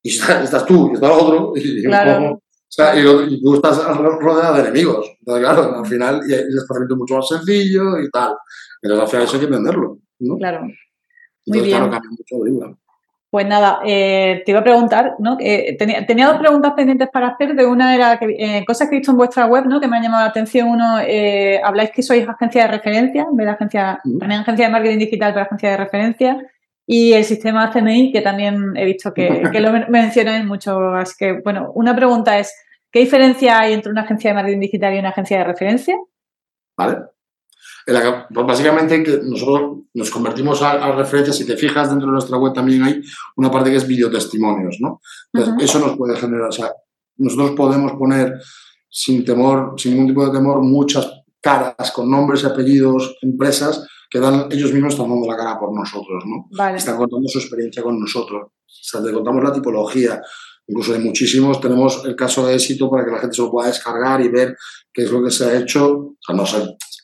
y <laughs> estás, tú y está el otro, y claro. O sea, y, tú estás rodeado de enemigos. Entonces, claro, al final y el desplazamiento es mucho más sencillo y tal. Entonces, al final eso hay que venderlo. ¿no? Claro. Muy bien. Claro, cambia mucho Pues nada, eh, te iba a preguntar, ¿no? Eh, tenía, tenía, dos preguntas pendientes para hacer. De una era que, eh, cosas que he visto en vuestra web, ¿no? Que me han llamado la atención. Uno, habláis que sois agencia de referencia, en vez de agencia, también agencia de marketing digital, pero agencia de referencia. Y el sistema CMI, que también he visto que, que lo mencionáis mucho. Así que, bueno, una pregunta es, ¿qué diferencia hay entre una agencia de marketing digital y una agencia de referencia? Vale. Pues básicamente que nosotros nos convertimos a, referencia, si te fijas dentro de nuestra web también hay una parte que es videotestimonios, ¿no? Entonces, eso nos puede generar, o sea, nosotros podemos poner sin temor, sin ningún tipo de temor, muchas caras con nombres y apellidos, empresas que dan, ellos mismos están dando la cara por nosotros, ¿no? Están contando su experiencia con nosotros. O sea, te contamos la tipología, incluso de muchísimos tenemos el caso de éxito para que la gente se lo pueda descargar y ver qué es lo que se ha hecho. O sea, no se,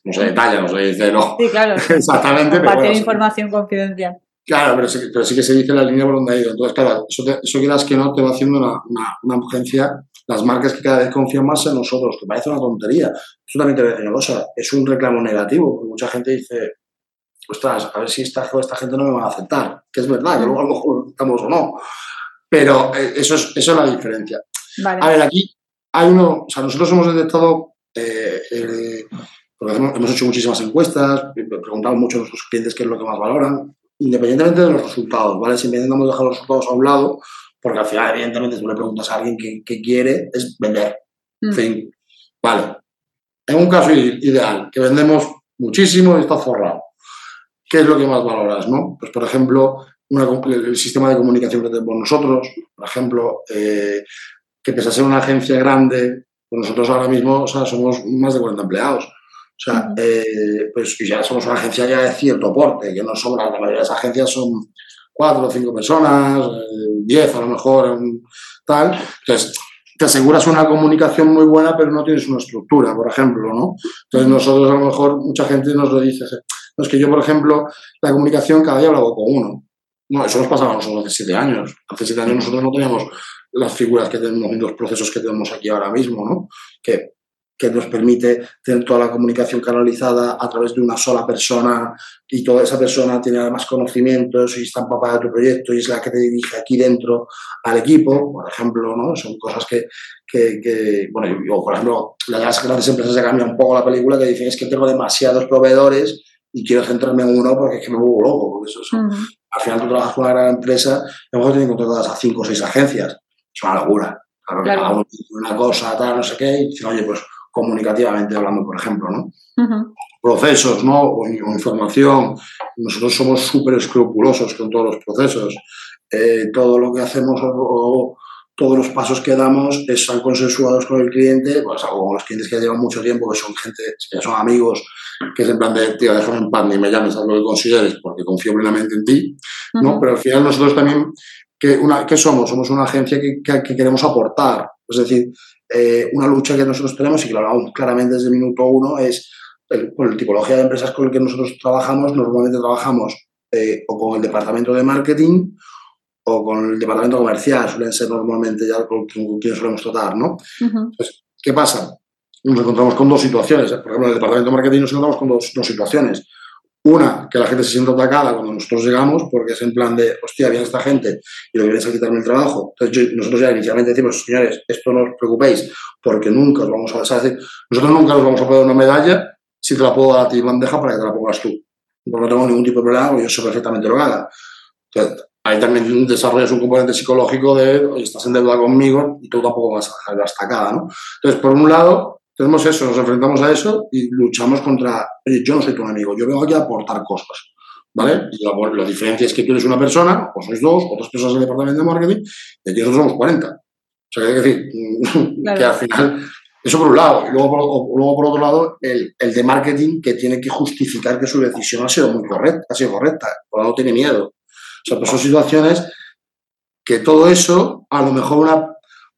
no se detalla, no se dice, no. Sí, claro. <laughs> Exactamente. Compartir información confidencial. Claro, pero sí, pero sí, que se dice la línea por donde ha ido. Entonces, claro, eso, eso quieras que no te va haciendo una, una, agencia, las marcas que cada vez confían más en nosotros, que parece una tontería. Eso también te voy a decir una cosa, es un reclamo negativo, porque mucha gente dice, ostras, a ver si esta, esta gente no me va a aceptar, que es verdad, que luego a lo mejor estamos o no. Pero eh, eso es, eso es la diferencia. A ver, aquí hay uno, o sea, nosotros hemos detectado, eh, eh, porque hemos hecho muchísimas encuestas, preguntamos mucho a nuestros clientes qué es lo que más valoran, independientemente de los resultados, ¿vale? Si intentamos dejar los resultados a un lado, porque al final, evidentemente, tú le preguntas a alguien qué, quiere, es vender. En mm. fin, vale. En un caso ideal, que vendemos muchísimo y está forrado. ¿Qué es lo que más valoras? ¿no? Pues, por ejemplo, el sistema de comunicación que tenemos nosotros, por ejemplo, eh, que pese a ser una agencia grande, pues nosotros ahora mismo o sea, somos más de 40 empleados. O sea, eh, pues ya somos una agencia ya de cierto porte, que no son, la mayoría de las agencias son cuatro o cinco personas, eh, diez a lo mejor, tal. Entonces, te aseguras una comunicación muy buena, pero no tienes una estructura, por ejemplo, ¿no? Entonces, nosotros a lo mejor, mucha gente nos lo dice, es que yo, por ejemplo, la comunicación cada día hablaba con uno. No, eso nos pasaba a nosotros hace siete años. Hace siete años nosotros no teníamos las figuras que tenemos los procesos que tenemos aquí ahora mismo, ¿no? Que, que nos permite tener toda la comunicación canalizada a través de una sola persona y toda esa persona tiene además conocimientos y está empapada de tu proyecto y es la que te dirige aquí dentro al equipo, por ejemplo, ¿no? Son cosas que, que, que bueno, yo, por ejemplo, las grandes empresas se cambian un poco la película que dicen es que tengo demasiados proveedores y quiero centrarme en uno porque es que me vuelvo loco. Porque eso, Al final tú trabajas con una gran empresa y a lo mejor tienes contratadas a cinco o seis agencias. Es una locura. Claro, uno una cosa, tal, no sé qué, y dicen, oye, pues comunicativamente hablando, por ejemplo, ¿no? Procesos, ¿no? O, información. Nosotros somos súper escrupulosos con todos los procesos. Eh, todo lo que hacemos o, todos los pasos que damos están consensuados con el cliente, pues algo con los clientes que llevan mucho tiempo, que son gente, que son amigos, que es en plan de, tío, déjame en paz, ni me llames, haz lo que consideres, porque confío plenamente en ti, ¿no? Pero al final nosotros también, ¿qué, una, ¿qué somos? Somos una agencia que, que, queremos aportar, es decir, eh, una lucha que nosotros tenemos y que lo hablamos claramente desde el minuto uno es, el, por la tipología de empresas con el que nosotros trabajamos, normalmente trabajamos eh, o con el departamento de marketing o con el departamento comercial, suelen ser normalmente ya con, quien solemos tratar, ¿no? Entonces, ¿qué pasa? Nos encontramos con dos situaciones. Por ejemplo, en el departamento de marketing nos encontramos con dos, situaciones. Una, que la gente se sienta atacada cuando nosotros llegamos, porque es en plan de, hostia, viene esta gente y lo que viene es a quitarme el trabajo. Entonces, nosotros ya inicialmente decimos, señores, esto no os preocupéis, porque nunca os vamos a... Decir, nosotros nunca nos vamos a poner una medalla si te la puedo dar a ti bandeja para que te la pongas tú. Porque no tengo ningún tipo de problema, yo sé perfectamente lo haga. Entonces, ahí también desarrollas un componente psicológico de, oye, estás en deuda conmigo y tú tampoco vas a dejar la estacada, ¿no? Entonces, por un lado, tenemos eso, nos enfrentamos a eso y luchamos contra, oye, yo no soy tu enemigo, yo vengo aquí a aportar cosas, ¿vale? Y la, diferencia es que tú eres una persona, o sois dos, otras personas del departamento de marketing, y aquí nosotros somos 40. O sea, que hay que decir <laughs> que al final, eso por un lado, y luego por, luego por otro lado, el, el, de marketing que tiene que justificar que su decisión ha sido muy correcta, ha sido correcta, por no tiene miedo. O sea, pues son situaciones que todo eso, a lo mejor una,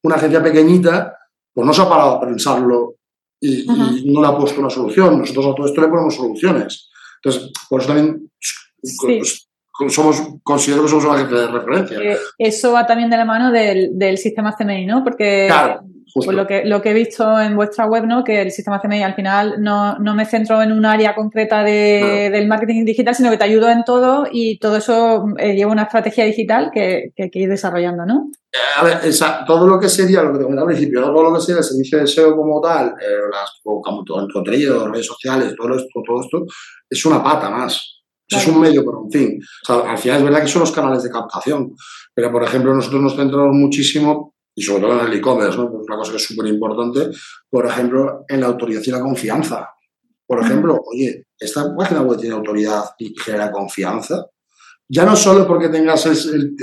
una agencia pequeñita, pues no se ha parado a pensarlo y, no le ha puesto una solución. Nosotros a todo esto le ponemos soluciones. Entonces, por eso también pues, somos, considero que somos una de referencia. Eh, eso va también de la mano del, del sistema CMI, ¿no? Porque claro. Pues lo que, lo que he visto en vuestra web, ¿no? Que el sistema CMI al final no, no me centro en un área concreta de, del marketing digital, sino que te ayudo en todo y todo eso eh, lleva una estrategia digital que, que hay que ir desarrollando, ¿no? Eh, a ver, esa, todo lo que sería, lo que te comentaba al principio, todo lo que sería el servicio de SEO como tal, las, como todo el contenido, redes sociales, todo esto, todo esto, es una pata más. Es un medio, pero en fin. O sea, al final es verdad que son los canales de captación. Pero, por ejemplo, nosotros nos centramos muchísimo y sobre todo en el e-commerce, ¿no? una cosa que es súper importante, por ejemplo, en la autoridad y la confianza. Por ejemplo, oye, esta página web tiene autoridad y genera confianza. Ya no solo porque tengas el,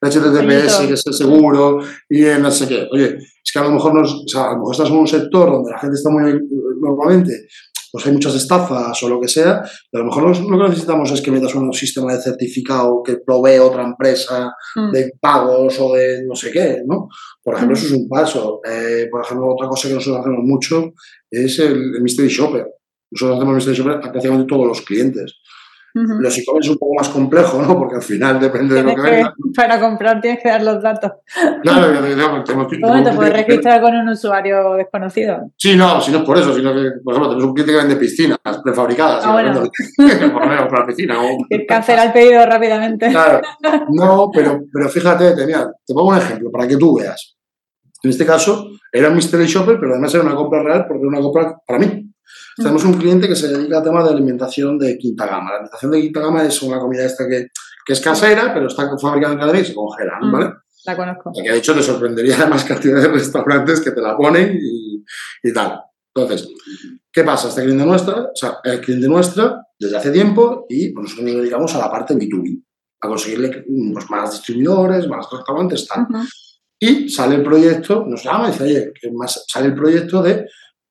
HTTPS, que es el seguro, y en no sé qué. Oye, es que a lo mejor, nos, o sea, a lo mejor estás en un sector donde la gente está muy normalmente pues hay muchas estafas o lo que sea, y a lo mejor lo que necesitamos es que metas un sistema de certificado que provee otra empresa mm. de pagos o de no sé qué, ¿no? Por ejemplo, mm. eso es un paso. Eh, por ejemplo, otra cosa que nosotros hacemos mucho es el, Mystery Shopper. Nosotros hacemos el Mystery Shopper a prácticamente todos los clientes. Los e-commerce es un poco más complejo, ¿no? Porque al final depende de lo que, venga. Para comprar tienes que dar los datos. Claro, digamos, tenemos, ¿Cómo te puedes registrar con un usuario desconocido? Sí, no, si no es por eso, sino que, por ejemplo, tenemos un cliente que vende piscinas prefabricadas. Ah, bueno. <laughs> por ejemplo, para piscina. O, cancela <laughs> el pedido rápidamente. Claro. <laughs> No, pero, pero fíjate, tenía, te pongo un ejemplo para que tú veas. En este caso, era un mystery shopper, pero además era una compra real porque era una compra para mí. Tenemos un cliente que se dedica al tema de alimentación de quinta gama. La alimentación de quinta gama es una comida esta que, que es casera, pero está fabricada en cadena y se congela, mm, ¿vale? La conozco. que de hecho te sorprendería <laughs> además cantidad de restaurantes que te la ponen y, y tal. Entonces, ¿qué pasa? Este cliente nuestra, o sea, el cliente nuestra desde hace tiempo y pues, nosotros nos dedicamos a la parte B2B, a conseguirle pues, más distribuidores, más restaurantes, tal. Y sale el proyecto, nos llama y dice, oye, que más sale el proyecto de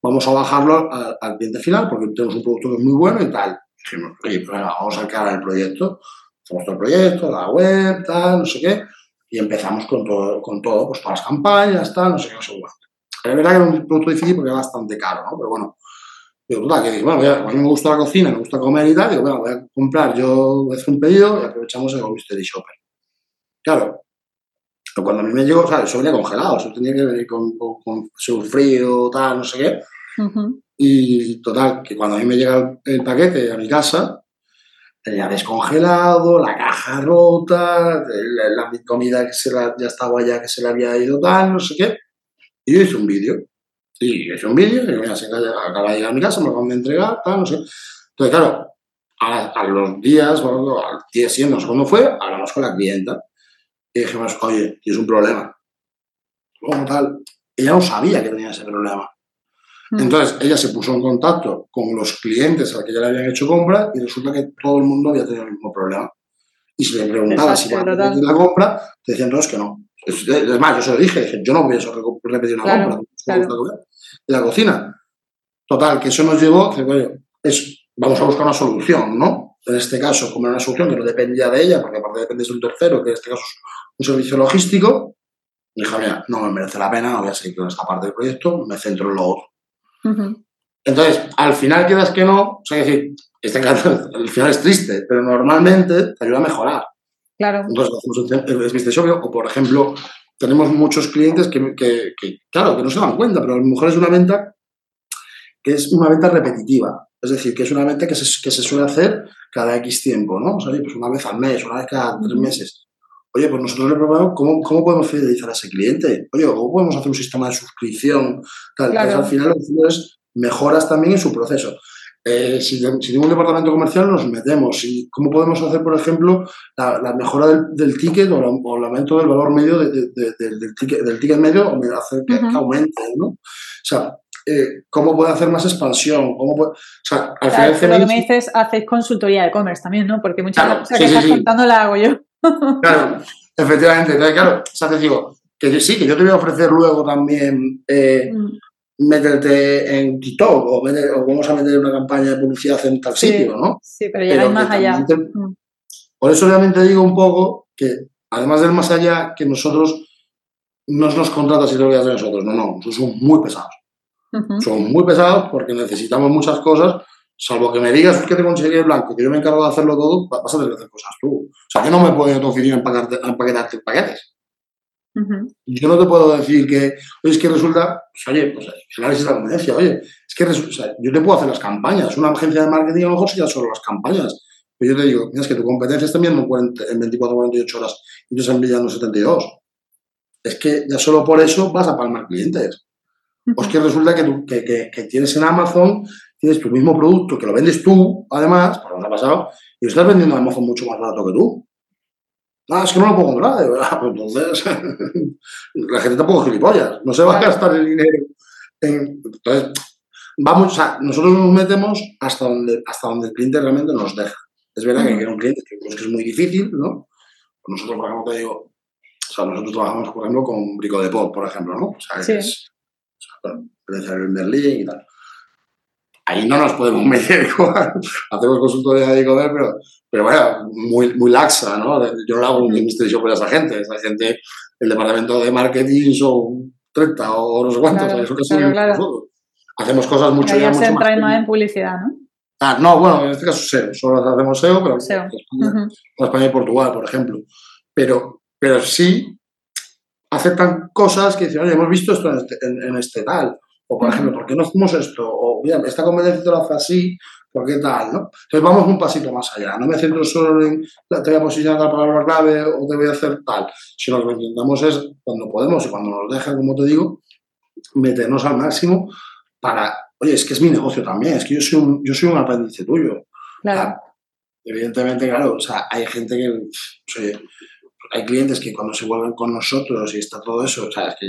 vamos a bajarlo al, cliente final porque tenemos un producto que es muy bueno y tal. Dijimos, oye, pues vamos a crear el proyecto, hacemos todo el proyecto, la web, tal, no sé qué, y empezamos con todo, con todo pues todas las campañas, tal, no sé qué, no sé cuánto. Es verdad que era un producto difícil porque era bastante caro, ¿no? Pero bueno, digo, total, que digo, bueno, a mí me gusta la cocina, me gusta comer y tal, digo, bueno, voy a comprar, yo voy a hacer un pedido y aprovechamos el Mystery Shopper. Claro, cuando a mí me llegó, o sea, eso venía congelado, eso tenía que venir con, con, con sufrido, tal, no sé qué. Y total, que cuando a mí me llega el, paquete a mi casa, tenía descongelado, la caja rota, la, comida que se la, ya estaba ya que se le había ido tal, no sé qué. Y yo hice un vídeo. Y hice un vídeo, y mira, se acaba de llegar a mi casa, me lo acaban de entregar, tal, no sé. Entonces, claro, a, los días, bueno, al día siguiente, no sé cuándo fue, hablamos con la clienta. Y dijimos, oye, tienes un problema. Como tal, ella no sabía que tenía ese problema. Entonces, ella se puso en contacto con los clientes a los que ya le habían hecho compra y resulta que todo el mundo había tenido el mismo problema. Y si le preguntaba si iba a repetir la compra, te decían todos que no. Es, más, yo se lo dije, dije, yo no voy a repetir una compra de la cocina. Total, que eso nos llevó, es, vamos a buscar una solución, ¿no? En este caso, como era una solución que no dependía de ella, porque aparte depende de un tercero, que en este caso es un servicio logístico, dije, mira, no me merece la pena, no voy a seguir con esta parte del proyecto, me centro en lo otro. Entonces, al final quedas que no, o sea, decir, este <laughs> al final es triste, pero normalmente te ayuda a mejorar. Claro. Entonces, es obvio, o por ejemplo, tenemos muchos clientes que, que, claro, que no se dan cuenta, pero a lo mejor es una venta que es una venta repetitiva. Es decir, que es una venta que se, que se suele hacer cada X tiempo, ¿no? O sea, pues una vez al mes, una vez cada tres meses. Oye, pues nosotros le proponemos cómo, cómo podemos fidelizar a ese cliente. Oye, ¿cómo podemos hacer un sistema de suscripción? Tal, al final lo que es mejoras también en su proceso. Eh, si, si, tengo un departamento comercial, nos metemos. Y ¿Cómo podemos hacer, por ejemplo, la, mejora del, ticket o, el aumento del valor medio del, ticket, del ticket medio o hacer que, aumente? ¿no? O sea, eh, cómo puede hacer más expansión, cómo puede, o sea, al final lo que me dices, hacéis consultoría de e-commerce también, ¿no? Porque muchas claro, cosas que estás contando la hago yo. Claro, efectivamente. Entonces, claro, o sea, te digo que sí, que yo te voy a ofrecer luego también eh, mm. meterte en TikTok o, vamos a meter una campaña de publicidad en tal sitio, ¿no? Sí, pero ya hay más allá. Mm. por eso realmente digo un poco que, además del más allá, que nosotros no nos contratas y lo voy a hacer nosotros, no, no, nosotros somos muy pesados. Son muy pesados porque necesitamos muchas cosas, salvo que me digas que te conseguiré el blanco, que yo me encargo de hacerlo todo, vas a tener que hacer cosas tú. O sea, que no me puedo ir a tu oficina a empaquetarte paquetes. Yo no te puedo decir que, oye, es que resulta, pues, oye, pues el análisis de la competencia, oye, es que resulta, yo te puedo hacer las campañas, una agencia de marketing a lo mejor sería solo las campañas, pero yo te digo, mira, es que tu competencia está viendo en 24 48 horas y tú estás enviando 72. Es que ya solo por eso vas a palmar clientes. Pues que resulta que, tú, que, que, tienes en Amazon, tienes tu mismo producto, que lo vendes tú, además, por lo que ha pasado, y lo estás vendiendo en Amazon mucho más barato que tú. Ah, es que no lo puedo comprar. Ah, pues <laughs> entonces, <laughs> la gente tampoco es gilipollas. No se va a gastar el dinero. En... Entonces, vamos, o sea, nosotros nos metemos hasta donde, hasta donde el cliente realmente nos deja. Es verdad que hay un cliente que, que es muy difícil, ¿no? Nosotros, por ejemplo, te digo, o sea, nosotros trabajamos, por ejemplo, con Brico de Pop, por ejemplo, ¿no? O sea, que es, en Berlín y tal. Ahí no nos podemos <laughs> meter. Hacemos consultoría de e-commerce, pero, pero bueno, muy, muy laxa, ¿no? Yo no hago un Mystery Shop esa gente. Esa gente, el departamento de marketing son 30 o no sé cuántos. Claro, eso claro, Hacemos cosas mucho, ya, se entra más en publicidad, ¿no? Ah, no, bueno, en este caso SEO. Solo hacemos SEO, pero SEO. España, España y Portugal, por ejemplo. Pero, pero sí aceptan cosas que dicen, oye, hemos visto esto en este, en este tal o, por ejemplo, ¿por qué no hacemos esto? O, mira, esta competencia lo hace así, ¿por qué tal? ¿no? Entonces vamos un pasito más allá. No me centro solo en te voy a posicionar la palabra clave o te voy a hacer tal. Sino lo que intentamos es, cuando podemos y cuando nos dejan, como te digo, meternos al máximo para, oye, es que es mi negocio también, es que yo soy un, yo soy un apéndice tuyo. Claro. evidentemente, claro, o sea, hay gente que, oye, hay clientes que cuando se vuelven con nosotros y está todo eso, o sea, es que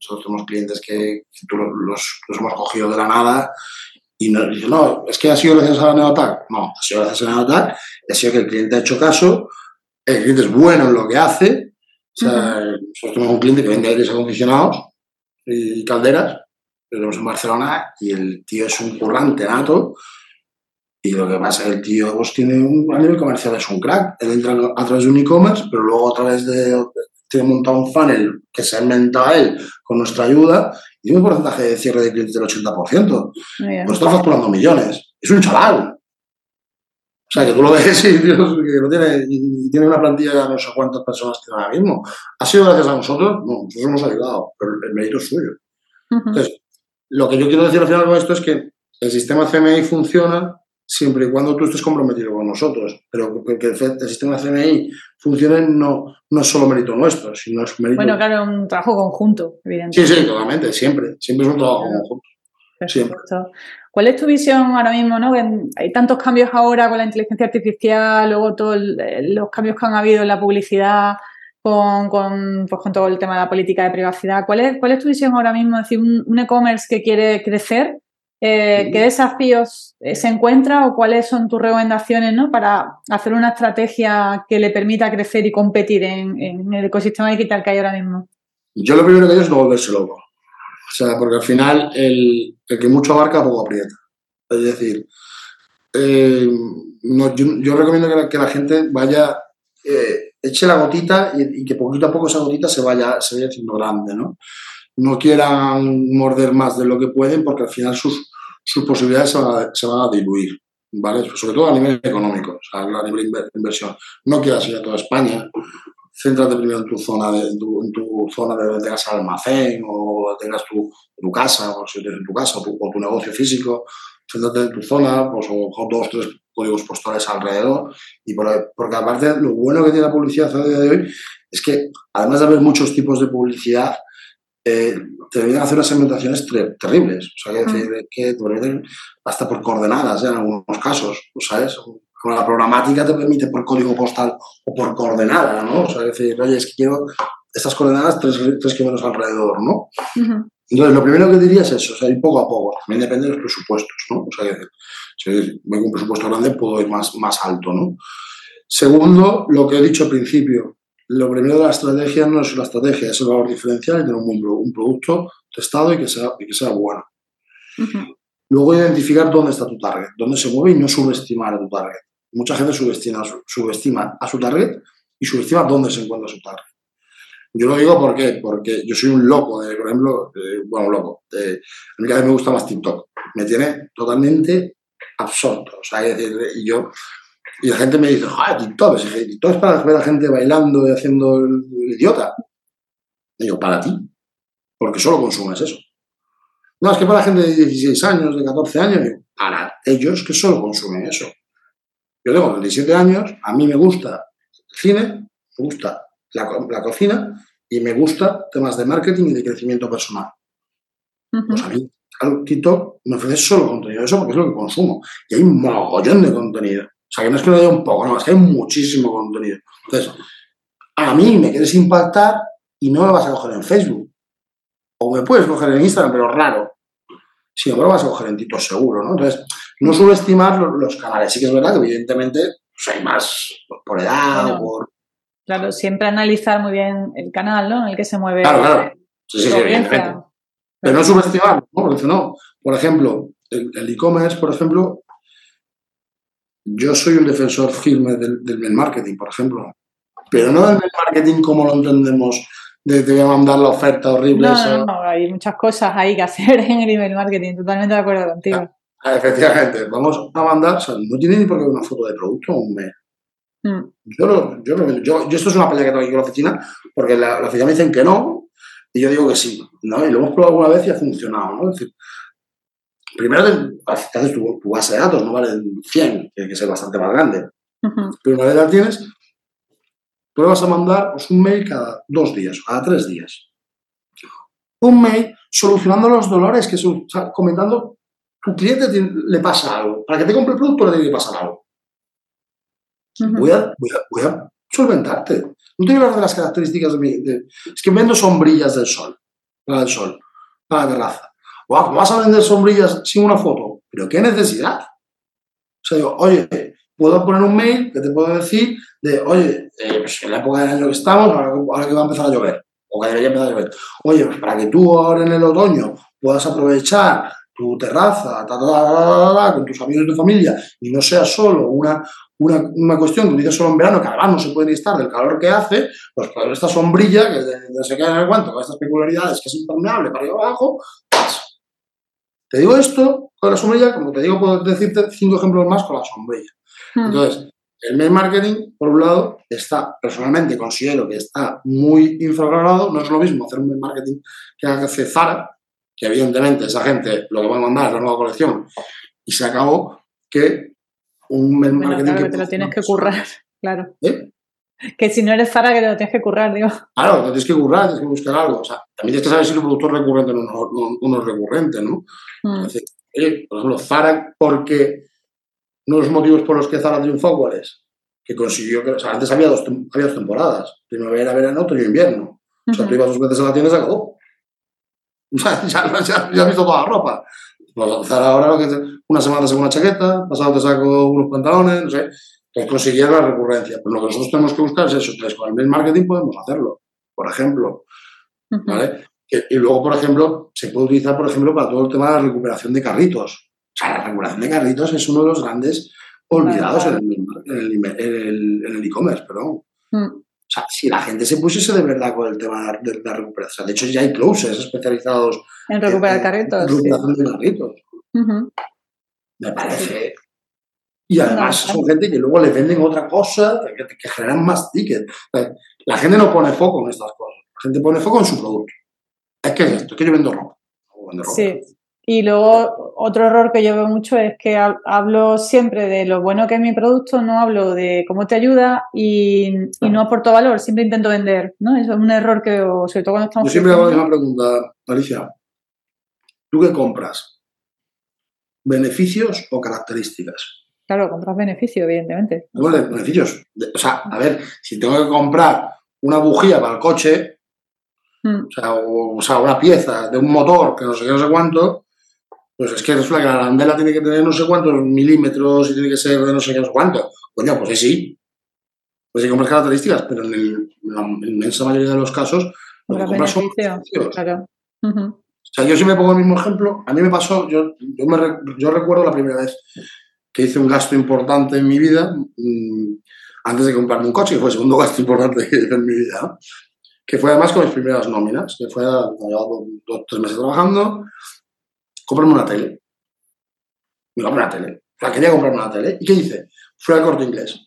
nosotros tenemos clientes que, los, hemos cogido de la nada y nos dicen, no, es que ha sido gracias a la Neotac. No, ha sido gracias a la Neotac, ha sido que el cliente ha hecho caso, el cliente es bueno en lo que hace. O sea, nosotros tenemos un cliente que vende aires acondicionados y calderas, lo tenemos en Barcelona y el tío es un currante nato y lo que pasa es que el tío pues, tiene un, a nivel comercial es un crack. Él entra a través de un e-commerce, pero luego a través de. Tiene montado un funnel que se ha inventado él con nuestra ayuda y tiene un porcentaje de cierre de clientes del 80%. Pues está facturando millones. Es un chaval. O sea, que tú lo ves y, que no tiene, y tiene una plantilla de no sé cuántas personas tiene ahora mismo. ¿Ha sido gracias a nosotros? No, nosotros hemos ayudado, pero el mérito es suyo. Entonces, lo que yo quiero decir al final con esto es que el sistema CMI funciona siempre y cuando tú estés comprometido con nosotros. Pero que el, sistema CMI funcione no, no es solo mérito nuestro, sino es mérito... Bueno, claro, un trabajo conjunto, evidentemente. Sí, sí, totalmente, siempre. Siempre es un trabajo conjunto. Siempre. ¿Cuál es tu visión ahora mismo? ¿no? Hay tantos cambios ahora con la inteligencia artificial, luego todos los cambios que han habido en la publicidad, con, con, pues, con todo el tema de la política de privacidad. ¿Cuál es, cuál es tu visión ahora mismo? Es decir, un e-commerce que quiere crecer, eh, ¿Qué desafíos eh, se encuentra o cuáles son tus recomendaciones ¿no? para hacer una estrategia que le permita crecer y competir en, el ecosistema digital que hay ahora mismo? Yo lo primero que digo es no volverse loco. O sea, porque al final el, que mucho abarca poco aprieta. Es decir, eh, yo, recomiendo que la, gente vaya, eche la gotita y, que poquito a poco esa gotita se vaya, se vaya haciendo grande, ¿no? No quieran morder más de lo que pueden porque al final sus, sus posibilidades se van, a, diluir, ¿vale? Sobre todo a nivel económico, o sea, a nivel de inversión. No quieras ir a toda España, céntrate primero en tu zona de, en tu, zona de tengas almacén o tengas tu, tu casa, o si tienes tu casa o tu, negocio físico, céntrate en tu zona, pues o dos, tres códigos postales alrededor. Y porque aparte, lo bueno que tiene la publicidad a día de hoy es que, además de haber muchos tipos de publicidad, eh, te a hacer unas segmentaciones terribles. O sea, que, que te permiten hasta por coordenadas ¿eh? en algunos casos, ¿sabes? la programática te permite por código postal o por coordenada, ¿no? O sea, decir, oye, es que quiero estas coordenadas tres, tres kilómetros alrededor, ¿no? Entonces, lo primero que diría es eso, o sea, ir poco a poco, también depende de los presupuestos, ¿no? O sea, si voy con un presupuesto grande puedo ir más, más alto, ¿no? Segundo, lo que he dicho al principio, lo primero de la estrategia no es la estrategia, es el valor diferencial y tener un, un producto testado y que sea, y que sea bueno. Luego identificar dónde está tu target, dónde se mueve y no subestimar a tu target. Mucha gente subestima, subestima a su target y subestima dónde se encuentra su target. Yo lo digo porque, porque yo soy un loco, de, por ejemplo, bueno, loco. De, a mí cada vez me gusta más TikTok. Me tiene totalmente absorto. O sea, yo, y la gente me dice, joder, TikTok, TikTok es para ver a la gente bailando y haciendo el, idiota. Y digo, para ti, porque solo consumes eso. No, es que para la gente de 16 años, de 14 años, para ellos que solo consumen eso. Yo tengo 37 años, a mí me gusta el cine, me gusta la, cocina y me gusta temas de marketing y de crecimiento personal. Pues a mí, TikTok me ofrece solo contenido de eso porque es lo que consumo. Y hay un mogollón de contenido. O sea, que no es que lo haya un poco, no, es que hay muchísimo contenido. Entonces, a mí me quieres impactar y no me vas a coger en Facebook. O me puedes coger en Instagram, pero raro. Si no, me lo vas a coger en TikTok seguro, ¿no? Entonces, no subestimar los, los canales. Sí que es verdad que evidentemente pues, hay más por edad o por Claro, siempre analizar muy bien el canal, ¿no? En el que se mueve. Claro, claro. Sí, sí, sí, evidentemente. Pero no subestimar, ¿no? Porque no. Por ejemplo, el e-commerce, por ejemplo, yo soy un defensor firme del, del marketing, por ejemplo. Pero no del marketing como lo entendemos, de te voy a mandar la oferta horrible. No, no, hay muchas cosas ahí que hacer <laughs> en el email marketing, totalmente de acuerdo contigo. Ah, efectivamente, vamos a mandar, o sea, no tiene ni por qué una foto de producto o un mail. Mm. Yo, yo, yo, esto es una pelea que tengo aquí con la oficina, porque la, la, oficina me dicen que no, y yo digo que sí, ¿no? Y lo hemos probado alguna vez y ha funcionado, ¿no? Es decir, primero te, haces tu, base de datos, no vale 100, tiene que ser bastante más grande. Pero una vez la tienes, tú le vas a mandar pues, un mail cada dos días, cada tres días. Un mail solucionando los dolores, que son, comentando, tu cliente le pasa algo. Para que te compre el producto le tiene que pasar algo voy, a, voy, a, solventarte. No te voy a hablar de las características de mi... es que vendo sombrillas del sol, para el sol, para la terraza. ¿Vas a vender sombrillas sin una foto? ¿Pero qué necesidad? O sea, digo, oye, puedo poner un mail que te puedo decir de, oye, eh, pues en la época del año que estamos, ahora, que va a empezar a llover, o que debería empezar a llover, oye, pues para que tú ahora en el otoño puedas aprovechar tu terraza, con tus amigos y tu familia, y no sea solo una, una, una cuestión que utiliza solo en verano, que además no se puede estar del calor que hace, pues con esta sombrilla, que se queda en el guanto, con estas peculiaridades, que es impermeable para ir abajo. Te digo esto con la sombrilla, como te digo, puedo decirte cinco ejemplos más con la sombrilla. Hmm. Entonces, el mail marketing, por un lado, está, personalmente considero que está muy infravalorado. No es lo mismo hacer un mail marketing que hace Zara, que evidentemente esa gente lo que va a mandar es la nueva colección y se acabó, que un mail marketing que, te lo tienes que currar, <laughs> claro. ¿Eh? Que si no eres Zara, que te lo tienes que currar, digo. Claro, te tienes que currar, tienes que buscar algo. O sea, también tienes que saber si el producto es recurrente o no, es recurrente, ¿no? Mm. por ejemplo, Zara, porque uno de los motivos por los que Zara triunfó, ¿cuál es? Que consiguió que, o sea, antes había dos, había dos temporadas, primavera, verano, otoño y invierno. O sea, tú ibas dos veces a la tienda y se acabó. <laughs> O sea, ya, ya, ya has visto toda la ropa. Zara ahora lo que una semana te saco una chaqueta, pasado te saco unos pantalones, no sé, que consiguieron la recurrencia. Pero lo que nosotros tenemos que buscar es eso. Entonces, con el mail marketing podemos hacerlo, por ejemplo. ¿vale? Y luego, por ejemplo, se puede utilizar, por ejemplo, para todo el tema de la recuperación de carritos. O sea, la recuperación de carritos es uno de los grandes olvidados en el e-commerce, perdón. Mm. O sea, si la gente se pusiese de verdad con el tema de la recuperación, de hecho ya hay closes especializados en recuperar carritos. En recuperación de carritos. Me parece. Y además son gente que luego le venden otra cosa, que, generan más tickets. La gente no pone foco en estas cosas. La gente pone foco en su producto. Es que es esto, es que yo vendo ropa. Sí. Y luego otro error que yo veo mucho es que hablo siempre de lo bueno que es mi producto, no hablo de cómo te ayuda y, no aporto valor, siempre intento vender, ¿no? Eso es un error que, sobre todo cuando estamos... Yo siempre hago una pregunta, Alicia. ¿Tú qué compras? ¿Beneficios o características? Claro, compras beneficios, evidentemente. Bueno, beneficios. O sea, a ver, si tengo que comprar una bujía para el coche, hmm. o, sea, una pieza de un motor que no sé qué, no sé cuánto, pues es que resulta que la arandela tiene que tener no sé cuántos milímetros y tiene que ser de no sé qué, no sé cuánto. Coño, pues sí. Pues sí compras características, pero en, la inmensa mayoría de los casos lo que compras son. Claro. O sea, yo siempre pongo el mismo ejemplo. A mí me pasó, yo, yo, me, yo recuerdo la primera vez que hice un gasto importante en mi vida, mm, antes de comprarme un coche, que fue el segundo <laughs> gasto importante que hice en mi vida, que fue además con mis primeras nóminas, que fue, llevado dos, tres meses trabajando, comprarme una tele. Me compré una tele. Sea, quería comprarme una tele. ¿Y qué hice? Fui al corte inglés.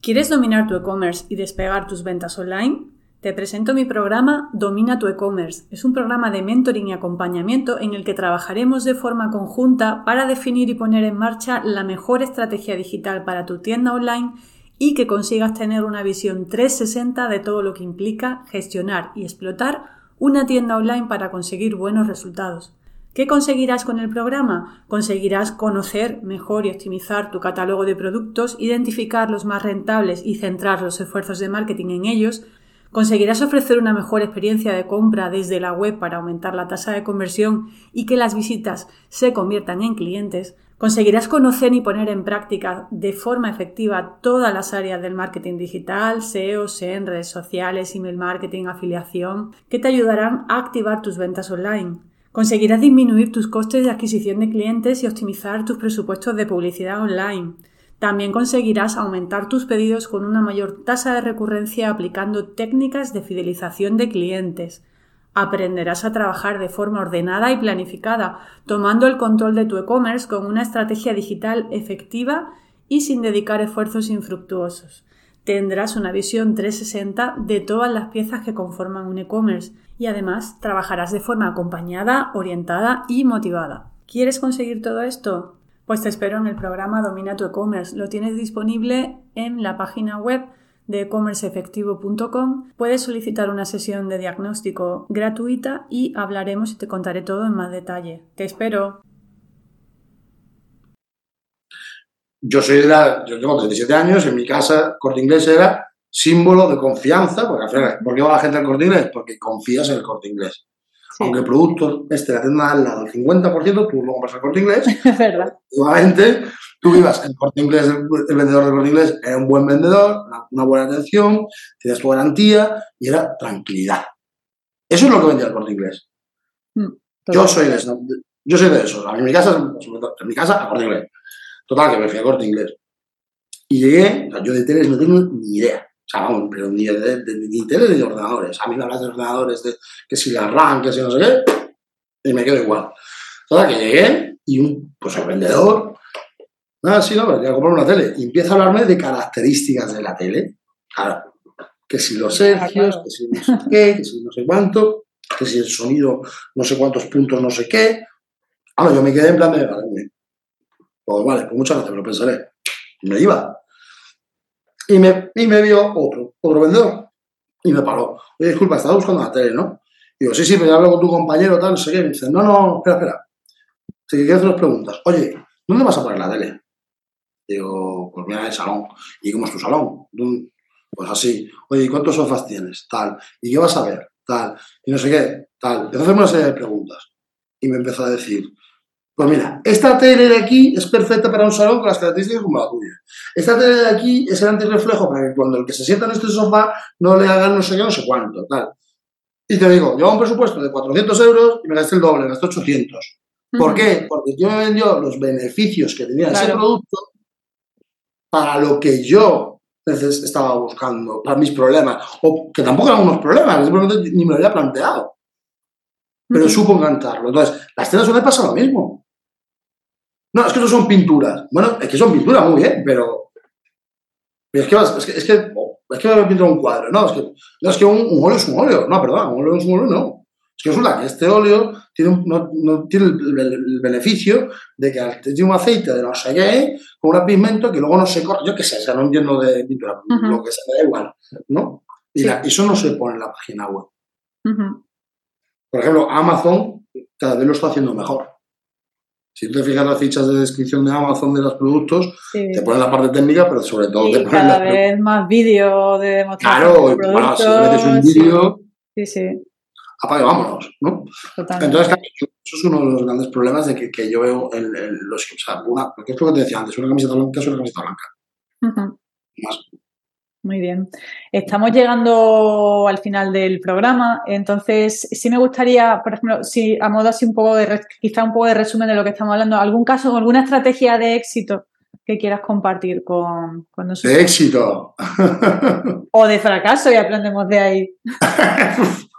¿Quieres dominar tu e-commerce y despegar tus ventas online? Te presento mi programa Domina tu e-commerce. Es un programa de mentoring y acompañamiento en el que trabajaremos de forma conjunta para definir y poner en marcha la mejor estrategia digital para tu tienda online y que consigas tener una visión 360 de todo lo que implica gestionar y explotar una tienda online para conseguir buenos resultados. ¿Qué conseguirás con el programa? Conseguirás conocer mejor y optimizar tu catálogo de productos, identificar los más rentables y centrar los esfuerzos de marketing en ellos, Conseguirás ofrecer una mejor experiencia de compra desde la web para aumentar la tasa de conversión y que las visitas se conviertan en clientes. Conseguirás conocer y poner en práctica de forma efectiva todas las áreas del marketing digital, SEO, SEM, redes sociales, email marketing, afiliación, que te ayudarán a activar tus ventas online. Conseguirás disminuir tus costes de adquisición de clientes y optimizar tus presupuestos de publicidad online. También conseguirás aumentar tus pedidos con una mayor tasa de recurrencia aplicando técnicas de fidelización de clientes. Aprenderás a trabajar de forma ordenada y planificada, tomando el control de tu e-commerce con una estrategia digital efectiva y sin dedicar esfuerzos infructuosos. Tendrás una visión 360 de todas las piezas que conforman un e-commerce y además trabajarás de forma acompañada, orientada y motivada. ¿Quieres conseguir todo esto? Pues te espero en el programa Domina tu e-commerce. Lo tienes disponible en la página web de ecommerceefectivo.com. Puedes solicitar una sesión de diagnóstico gratuita y hablaremos y te contaré todo en más detalle. Te espero. Yo soy de la, yo tengo 37 años, en mi casa Corte Inglés era símbolo de confianza, porque ¿por qué va la gente al Corte Inglés? Porque confías en el Corte Inglés. Aunque el producto este, la tienda al lado, el 50%, tú lo compras al corte inglés. <laughs> Es verdad. Igualmente, tú ibas, el corte inglés, el, vendedor del corte inglés era un buen vendedor, una, buena atención, tienes tu garantía y era tranquilidad. Eso es lo que vendía el corte inglés. Mm, yo soy de eso. Yo soy de eso. En mi casa, en mi casa, a corte inglés. Total, que me fui a corte inglés. Y llegué, o sea, yo de teles no tengo ni idea sea, vamos, pero ni de, ni tele ni de ordenadores. A mí me hablas de ordenadores, de que si la RAM, que si no sé qué, y me quedo igual. Toda que llegué y un, pues el vendedor, nada, sí, no, voy a comprar una tele. Y empieza a hablarme de características de la tele. Claro, que si los hercios, que si no sé qué, que si no sé cuánto, que si el sonido no sé cuántos puntos no sé qué. Ahora yo me quedé en plan de, vale, pues vale, pues muchas gracias, me lo pensaré. Me iba. Y me, y me vio otro, otro vendedor. Y me paró. Oye, disculpa, estaba buscando la tele, ¿no? Y digo, sí, sí, me hablo con tu compañero, tal, no sé qué. Y me dice, no, no, espera, espera. Te quiero hacer unas preguntas. Oye, ¿dónde vas a poner la tele? Digo, pues mira, el salón. ¿Y cómo es tu salón? Pues así. Oye, ¿y cuántos sofás tienes? Tal. ¿Y qué vas a ver? Tal. Y no sé qué, tal. A hacerme una serie de preguntas. Y me empezó a decir, pues mira, esta tele de aquí es perfecta para un salón con las características como la tuya. Esta tele de aquí es el antirreflejo para que cuando el que se sienta en este sofá no le hagan no sé qué, no sé cuánto, tal. Y te digo, llevo un presupuesto de 400 euros y me gasté el doble, me gasté 800. ¿Por qué? Porque yo me vendió los beneficios que tenía ese producto para lo que yo estaba buscando, para mis problemas, o que tampoco eran unos problemas, simplemente ni me lo había planteado. Pero supo encantarlo. Entonces, las tiendas suelen pasar lo mismo. No, es que no son pinturas. Bueno, es que son pinturas muy bien, pero. Es que, es que, es que, es que pintar un cuadro. No, es que, no, es que un, óleo es un óleo. No, perdón, un óleo es un óleo, no. Es que resulta que este óleo tiene no, tiene el, beneficio de que tiene un aceite de no sé qué, con un pigmento que luego no se corre. Yo qué sé, o sea, no entiendo de pintura, lo que se da igual, ¿no? Y eso no se pone en la página web. Por ejemplo, Amazon cada vez lo está haciendo mejor. Si tú te fijas las fichas de descripción de Amazon de los productos, te ponen la parte técnica, pero sobre todo te ponen cada vez más vídeo de demostración. Claro, de bueno, si metes un vídeo, sí, sí. apague, vámonos, ¿no? Entonces, eso es uno de los grandes problemas de que, que yo veo en, los o sea, una, porque es lo que te decía antes, una camiseta blanca es una camiseta blanca. Más, muy bien. Estamos llegando al final del programa, entonces sí me gustaría, por ejemplo, si a modo así un poco de, quizá un poco de resumen de lo que estamos hablando, algún caso, alguna estrategia de éxito que quieras compartir con, nosotros. De éxito. <laughs> o de fracaso y aprendemos de ahí. <laughs>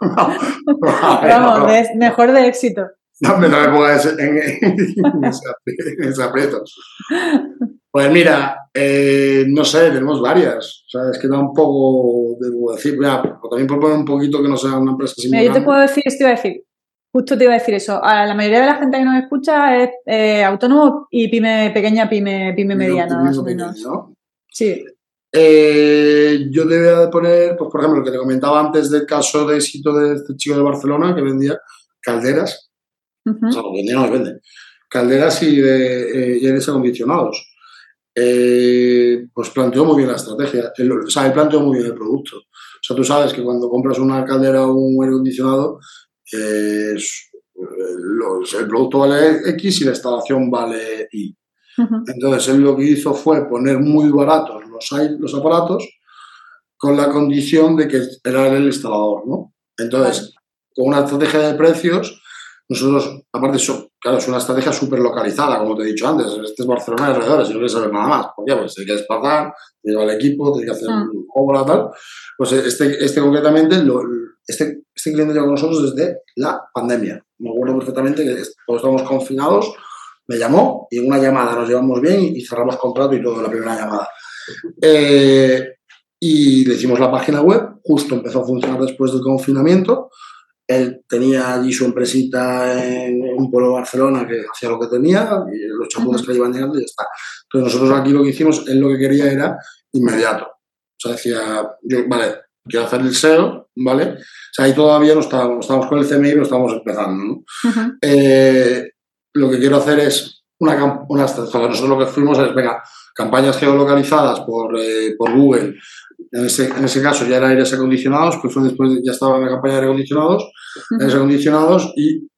Vamos, mejor de éxito. No, no me pongas en, ese aprieto. Pues mira, eh, no sé, tenemos varias. O sea, es que da un poco, debo decir, mira, también proponer un poquito que no sea una empresa similar. Yo te puedo decir, esto iba a decir, justo te iba a decir eso. A la mayoría de la gente que nos escucha es eh, autónomo y pyme pequeña, pyme, pyme mediana, más o menos. Sí. Eh, yo te voy a poner, pues por ejemplo, lo que te comentaba antes del caso de éxito de este chico de Barcelona que vendía calderas. O sea, lo vendía no vende. Calderas y de y aires acondicionados eh, pues planteó muy bien la estrategia, o sea, él planteó muy bien el producto. O sea, tú sabes que cuando compras una caldera o un aire acondicionado, eh, el producto vale X y la instalación vale Y. Entonces, él lo que hizo fue poner muy baratos los, los aparatos con la condición de que era el instalador, ¿no? Entonces, con una estrategia de precios, nosotros, aparte, eso, claro, es una estrategia súper localizada, como te he dicho antes. Este es Barcelona y alrededor, si no quieres saber nada más. ¿Por qué? Pues hay que desplazar, te lleva el equipo, tiene que hacer ah. un obra, tal. Pues este, este concretamente, lo, este, este cliente lleva con nosotros desde la pandemia. Me acuerdo perfectamente que todos estábamos confinados, me llamó y en una llamada nos llevamos bien y cerramos contrato y todo en la primera llamada. Eh, y le hicimos la página web, justo empezó a funcionar después del confinamiento él tenía allí su empresita en un pueblo de Barcelona que hacía lo que tenía y los chapunes que le iban llegando y ya está. Entonces nosotros aquí lo que hicimos, él lo que quería era inmediato. O sea, decía, yo, vale, quiero hacer el SEO, ¿vale? O sea, ahí todavía no estábamos, estábamos con el CMI, pero estamos empezando, ¿no? Eh, lo que quiero hacer es una, una nosotros lo que fuimos es, venga, campañas geolocalizadas por, eh, por Google, en ese, en ese caso ya era aires acondicionados, pues fue después, ya estaba en la campaña de aire acondicionados, aires acondicionados y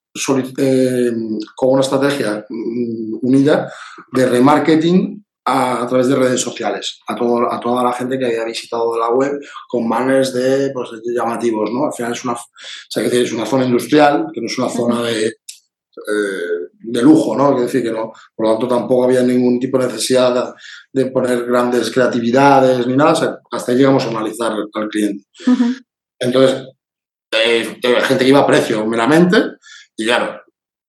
eh, con una estrategia mm, unida de remarketing a, través de redes sociales, a, todo, a toda la gente que había visitado la web con banners de, pues, llamativos, ¿no? Al final es una, o sea, que es una zona industrial, que no es una zona de, eh, de lujo, ¿no? Quiero decir que no, por lo tanto tampoco había ningún tipo de necesidad de, poner grandes creatividades ni nada, hasta ahí llegamos a analizar al cliente. Entonces, eh, gente que iba a precio meramente. Y claro,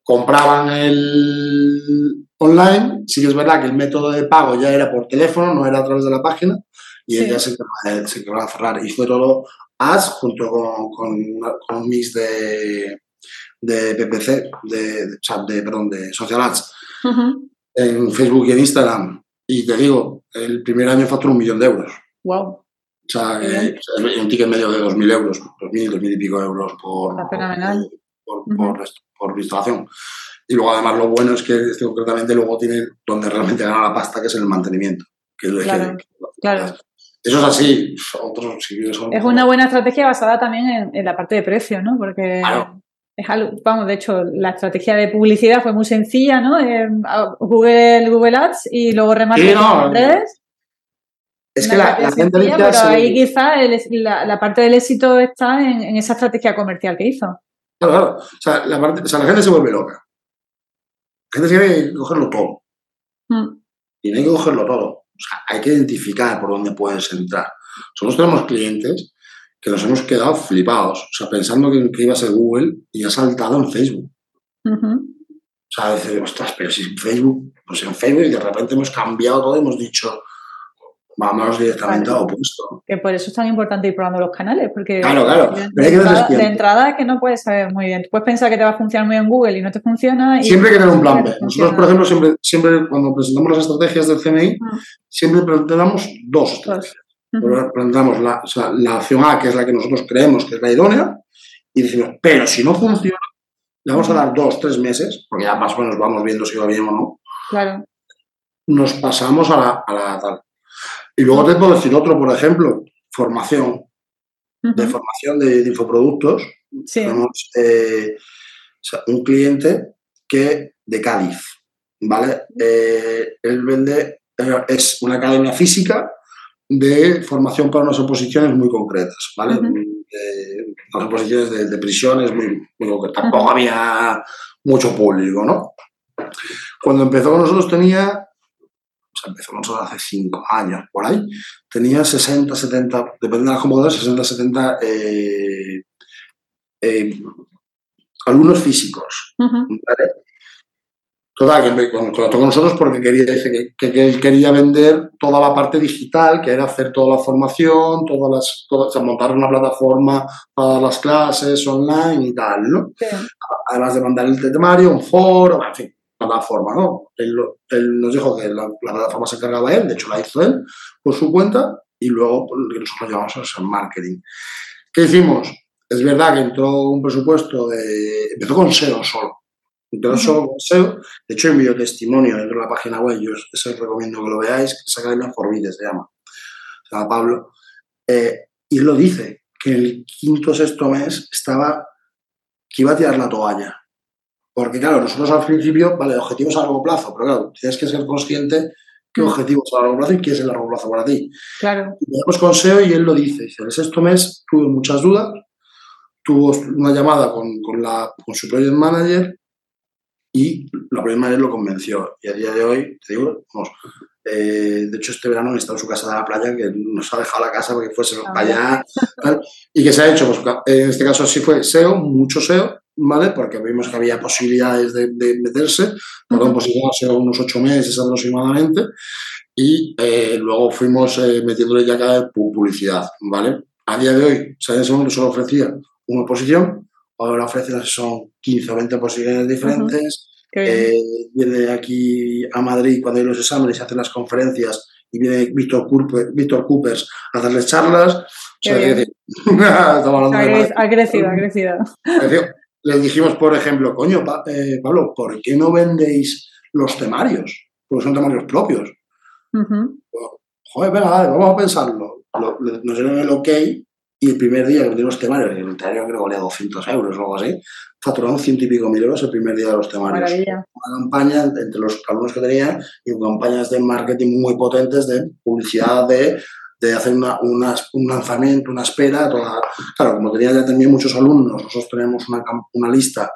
compraban el online, sí que es verdad que el método de pago ya era por teléfono, no era a través de la página, y ella se quedaba a cerrar. Y fue todo as junto con, con, con un mix de, de PPC, de, de, perdón, de Social Ads, en Facebook y en Instagram. Y te digo, el primer año facturó un millón de euros. Wow. O sea, eh, un ticket medio de 2.000 euros, 2.000, 2.000 y pico euros por, por, por, instalación. Y luego, además, lo bueno es que este, concretamente luego tiene donde realmente gana la pasta, que es en el mantenimiento. Que claro, claro. Eso es así. es una buena estrategia basada también en, la parte de precio, ¿no? Porque vamos, de hecho, la estrategia de publicidad fue muy sencilla, ¿no? Eh, Google, Google Ads y luego remarketing en redes. Es que la, gente Pero ahí quizá la, parte del éxito está en, esa estrategia comercial que hizo. Claro, claro. O sea, la, parte, o sea, la gente se vuelve loca. La gente tiene que cogerlo todo. Mm. Y no hay que cogerlo todo. O sea, hay que identificar por dónde puedes entrar. Nosotros tenemos clientes que nos hemos quedado flipados, o sea, pensando que, iba a ser Google y ha saltado en Facebook. O sea, decir, ostras, pero si en Facebook, pues en Facebook y de repente hemos cambiado todo y hemos dicho, Vamos directamente a opuesto. Que por eso es tan importante ir probando los canales, porque claro, claro. De, entrada, de, entrada, que no puedes saber muy bien. Tú puedes pensar que te va a funcionar muy bien en Google y no te funciona. Y siempre que tener un plan B. Nosotros, por ejemplo, siempre, siempre cuando presentamos las estrategias del CNI, siempre presentamos dos estrategias. Presentamos la, o sea, la opción A, que es la que nosotros creemos que es la idónea, y decimos, pero si no funciona, le vamos a dar dos, tres meses, porque ya más o menos vamos viendo si va bien o no. Claro. Nos pasamos a la, a la tal. Y luego te puedo decir otro, por ejemplo, formación. De formación de, infoproductos. Tenemos eh, un cliente que de Cádiz, ¿vale? Eh, él vende, eh, es una academia física de formación para unas oposiciones muy concretas, ¿vale? unas oposiciones de, prisiones muy, muy concretas. Tampoco había mucho público, ¿no? Cuando empezó con nosotros tenía empezó nosotros hace cinco años, por ahí, tenía 60, 70, depende de las computadoras, 60, 70 eh, eh, alumnos físicos. Total, que contrató con nosotros porque quería, que, que, él quería vender toda la parte digital, que era hacer toda la formación, todas las, montar una plataforma para las clases online y tal, ¿no? Además de mandar el temario, un foro, en fin plataforma, ¿no? Él, nos dijo que la, plataforma se encargaba él, de hecho la hizo él por su cuenta y luego pues, nosotros llamamos es el marketing. ¿Qué hicimos? Es verdad que entró un presupuesto de... Empezó con SEO solo. Empezó solo con SEO. De hecho, envió testimonio dentro de la página web. Yo os recomiendo que lo veáis, que es Academia se llama. Llama Pablo. Eh, y él lo dice, que el quinto o sexto mes estaba... que iba a tirar la toalla porque claro, nosotros al principio, vale, objetivos a largo plazo, pero claro, tienes que ser consciente qué mm. objetivos a largo plazo y qué es el largo plazo para ti. Claro. Y con SEO y él lo dice. En el sexto mes tuve muchas dudas, tuvo una llamada con, con, la, con su project manager y la project manager lo convenció. Y a día de hoy, te digo, vamos, eh, de hecho, este verano he estado en su casa de la playa, que nos ha dejado la casa porque fuese ah, para allá. ¿Y qué se ha hecho? Pues, en este caso sí fue SEO, mucho SEO, ¿vale? Porque vimos que había posibilidades de, meterse, perdón, posicionarse unos ocho meses aproximadamente, y eh, luego fuimos eh, metiéndole ya cada publicidad, ¿vale? A día de hoy, momento solo ofrecía una posición, ahora ofrece son 15 o 20 posiciones diferentes, eh, viene aquí a Madrid cuando hay los exámenes y hace las conferencias y viene Víctor Cooper, Víctor Coopers a darles charlas. O sea, crecido, ha crecido les dijimos, por ejemplo, coño, eh, Pablo, ¿por qué no vendéis los temarios? Porque son temarios propios. Joder, venga, vamos a pensarlo. nos dieron el ok y el primer día que los temarios, el temario creo que valía 200 euros o algo así, facturamos ciento y pico mil euros el primer día de los temarios. Una campaña entre los alumnos que tenía y campañas de marketing muy potentes de publicidad de de hacer una, un lanzamiento, una espera. Toda, claro, como tenía ya también muchos alumnos, nosotros tenemos una, una lista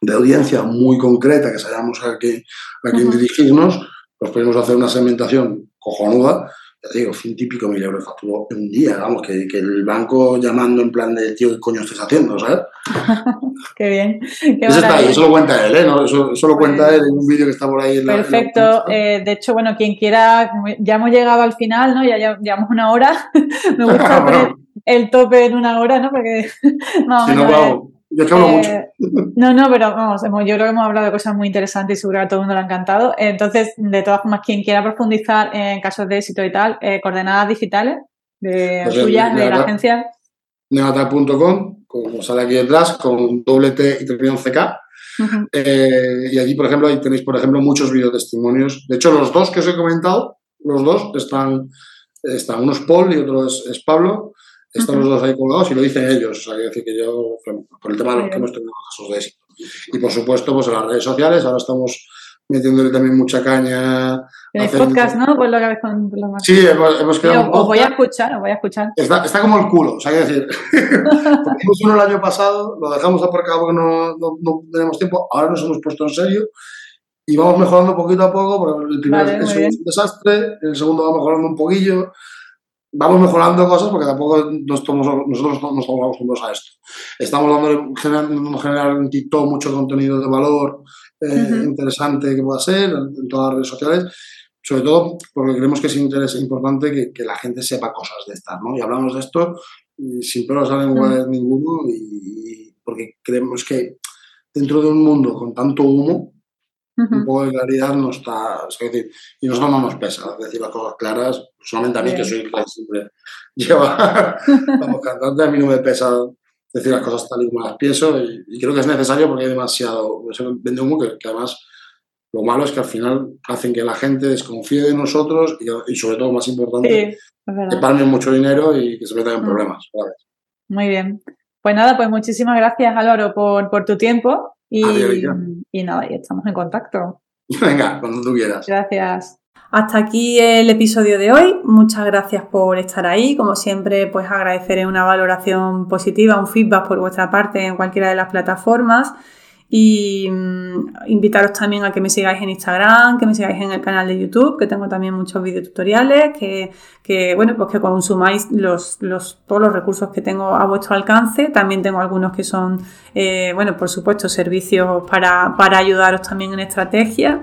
de audiencia muy concreta que sabíamos a, qué, a quién dirigirnos, pues podemos hacer una segmentación cojonuda ya digo, fin típico mil euros facturó en un día, vamos, que, que, el banco llamando en plan de, tío, ¿qué coño estás haciendo, sabes? <laughs> Qué bien. eso está ahí, eso lo cuenta él, ¿eh? Eso, lo cuenta él en un vídeo que está por ahí. En Perfecto. eh, de hecho, bueno, quien quiera, ya hemos llegado al final, ¿no? Ya, llevamos una hora. <laughs> Me gusta <laughs> poner el tope en una hora, ¿no? Porque no, si no, yo te hablo mucho. Eh, <laughs> no, no, pero vamos, yo creo que hemos hablado de cosas muy interesantes y seguro que a todo el mundo le ha encantado. Entonces, de todas formas, quien quiera profundizar en casos de éxito y tal, eh, coordenadas digitales de pues suyas, de, la agencia. Nevatal.com, como sale aquí detrás, con doble T y terminado en CK. Eh, y allí, por ejemplo, ahí tenéis, por ejemplo, muchos videotestimonios. De hecho, los dos que os he comentado, los dos están, están uno es Paul y otro es Pablo. Están los dos ahí colgados y lo dicen ellos. O sea, decir que yo, por el tema de los que hemos tenido casos de éxito. Y por supuesto, pues en las redes sociales, ahora estamos metiéndole también mucha caña. Tenéis podcast, ¿no? Pues lo que habéis con Sí, hemos, hemos creado. os voy a escuchar, os voy a escuchar. Está, está como el culo, o sea, quiero decir. <laughs> Hicimos uno el año pasado, lo dejamos aparcado porque no, no, no, tenemos tiempo, ahora nos hemos puesto en serio y vamos mejorando poquito a poco, porque el primer es un desastre, el segundo va mejorando un poquillo vamos mejorando cosas porque tampoco nos nosotros no estamos acostumbrados a esto. Estamos dando generando, generar en TikTok mucho contenido de valor eh, interesante que pueda ser en, todas las redes sociales. sobre todo porque creemos que es interés importante que, que, la gente sepa cosas de estas, ¿no? Y hablamos de esto y sin pelos a lengua ninguno y, porque creemos que dentro de un mundo con tanto humo, un poco de claridad no está, es decir, y nosotros no nos pesa decir las cosas claras, solamente a mí que soy que siempre <laughs> lleva, vamos, cantante, a mí no me pesa decir las cosas tal y como las pienso y, creo que es necesario porque hay demasiado, vende humo que, que además lo malo es que al final hacen que la gente desconfíe de nosotros y, sobre todo, más importante, que paguen mucho dinero y que se metan en mm. problemas. Muy bien. Pues nada, pues muchísimas gracias Álvaro por, por tu tiempo y, y nada, y estamos en contacto. <laughs> Venga, cuando tú quieras. Gracias. Hasta aquí el episodio de hoy. Muchas gracias por estar ahí. Como siempre, pues agradeceré una valoración positiva, un feedback por vuestra parte en cualquiera de las plataformas y mm, invitaros también a que me sigáis en Instagram, que me sigáis en el canal de YouTube, que tengo también muchos videotutoriales, que, que bueno, pues que consumáis los, los, todos los recursos que tengo a vuestro alcance. También tengo algunos que son, eh, bueno, por supuesto, servicios para, para ayudaros también en estrategia.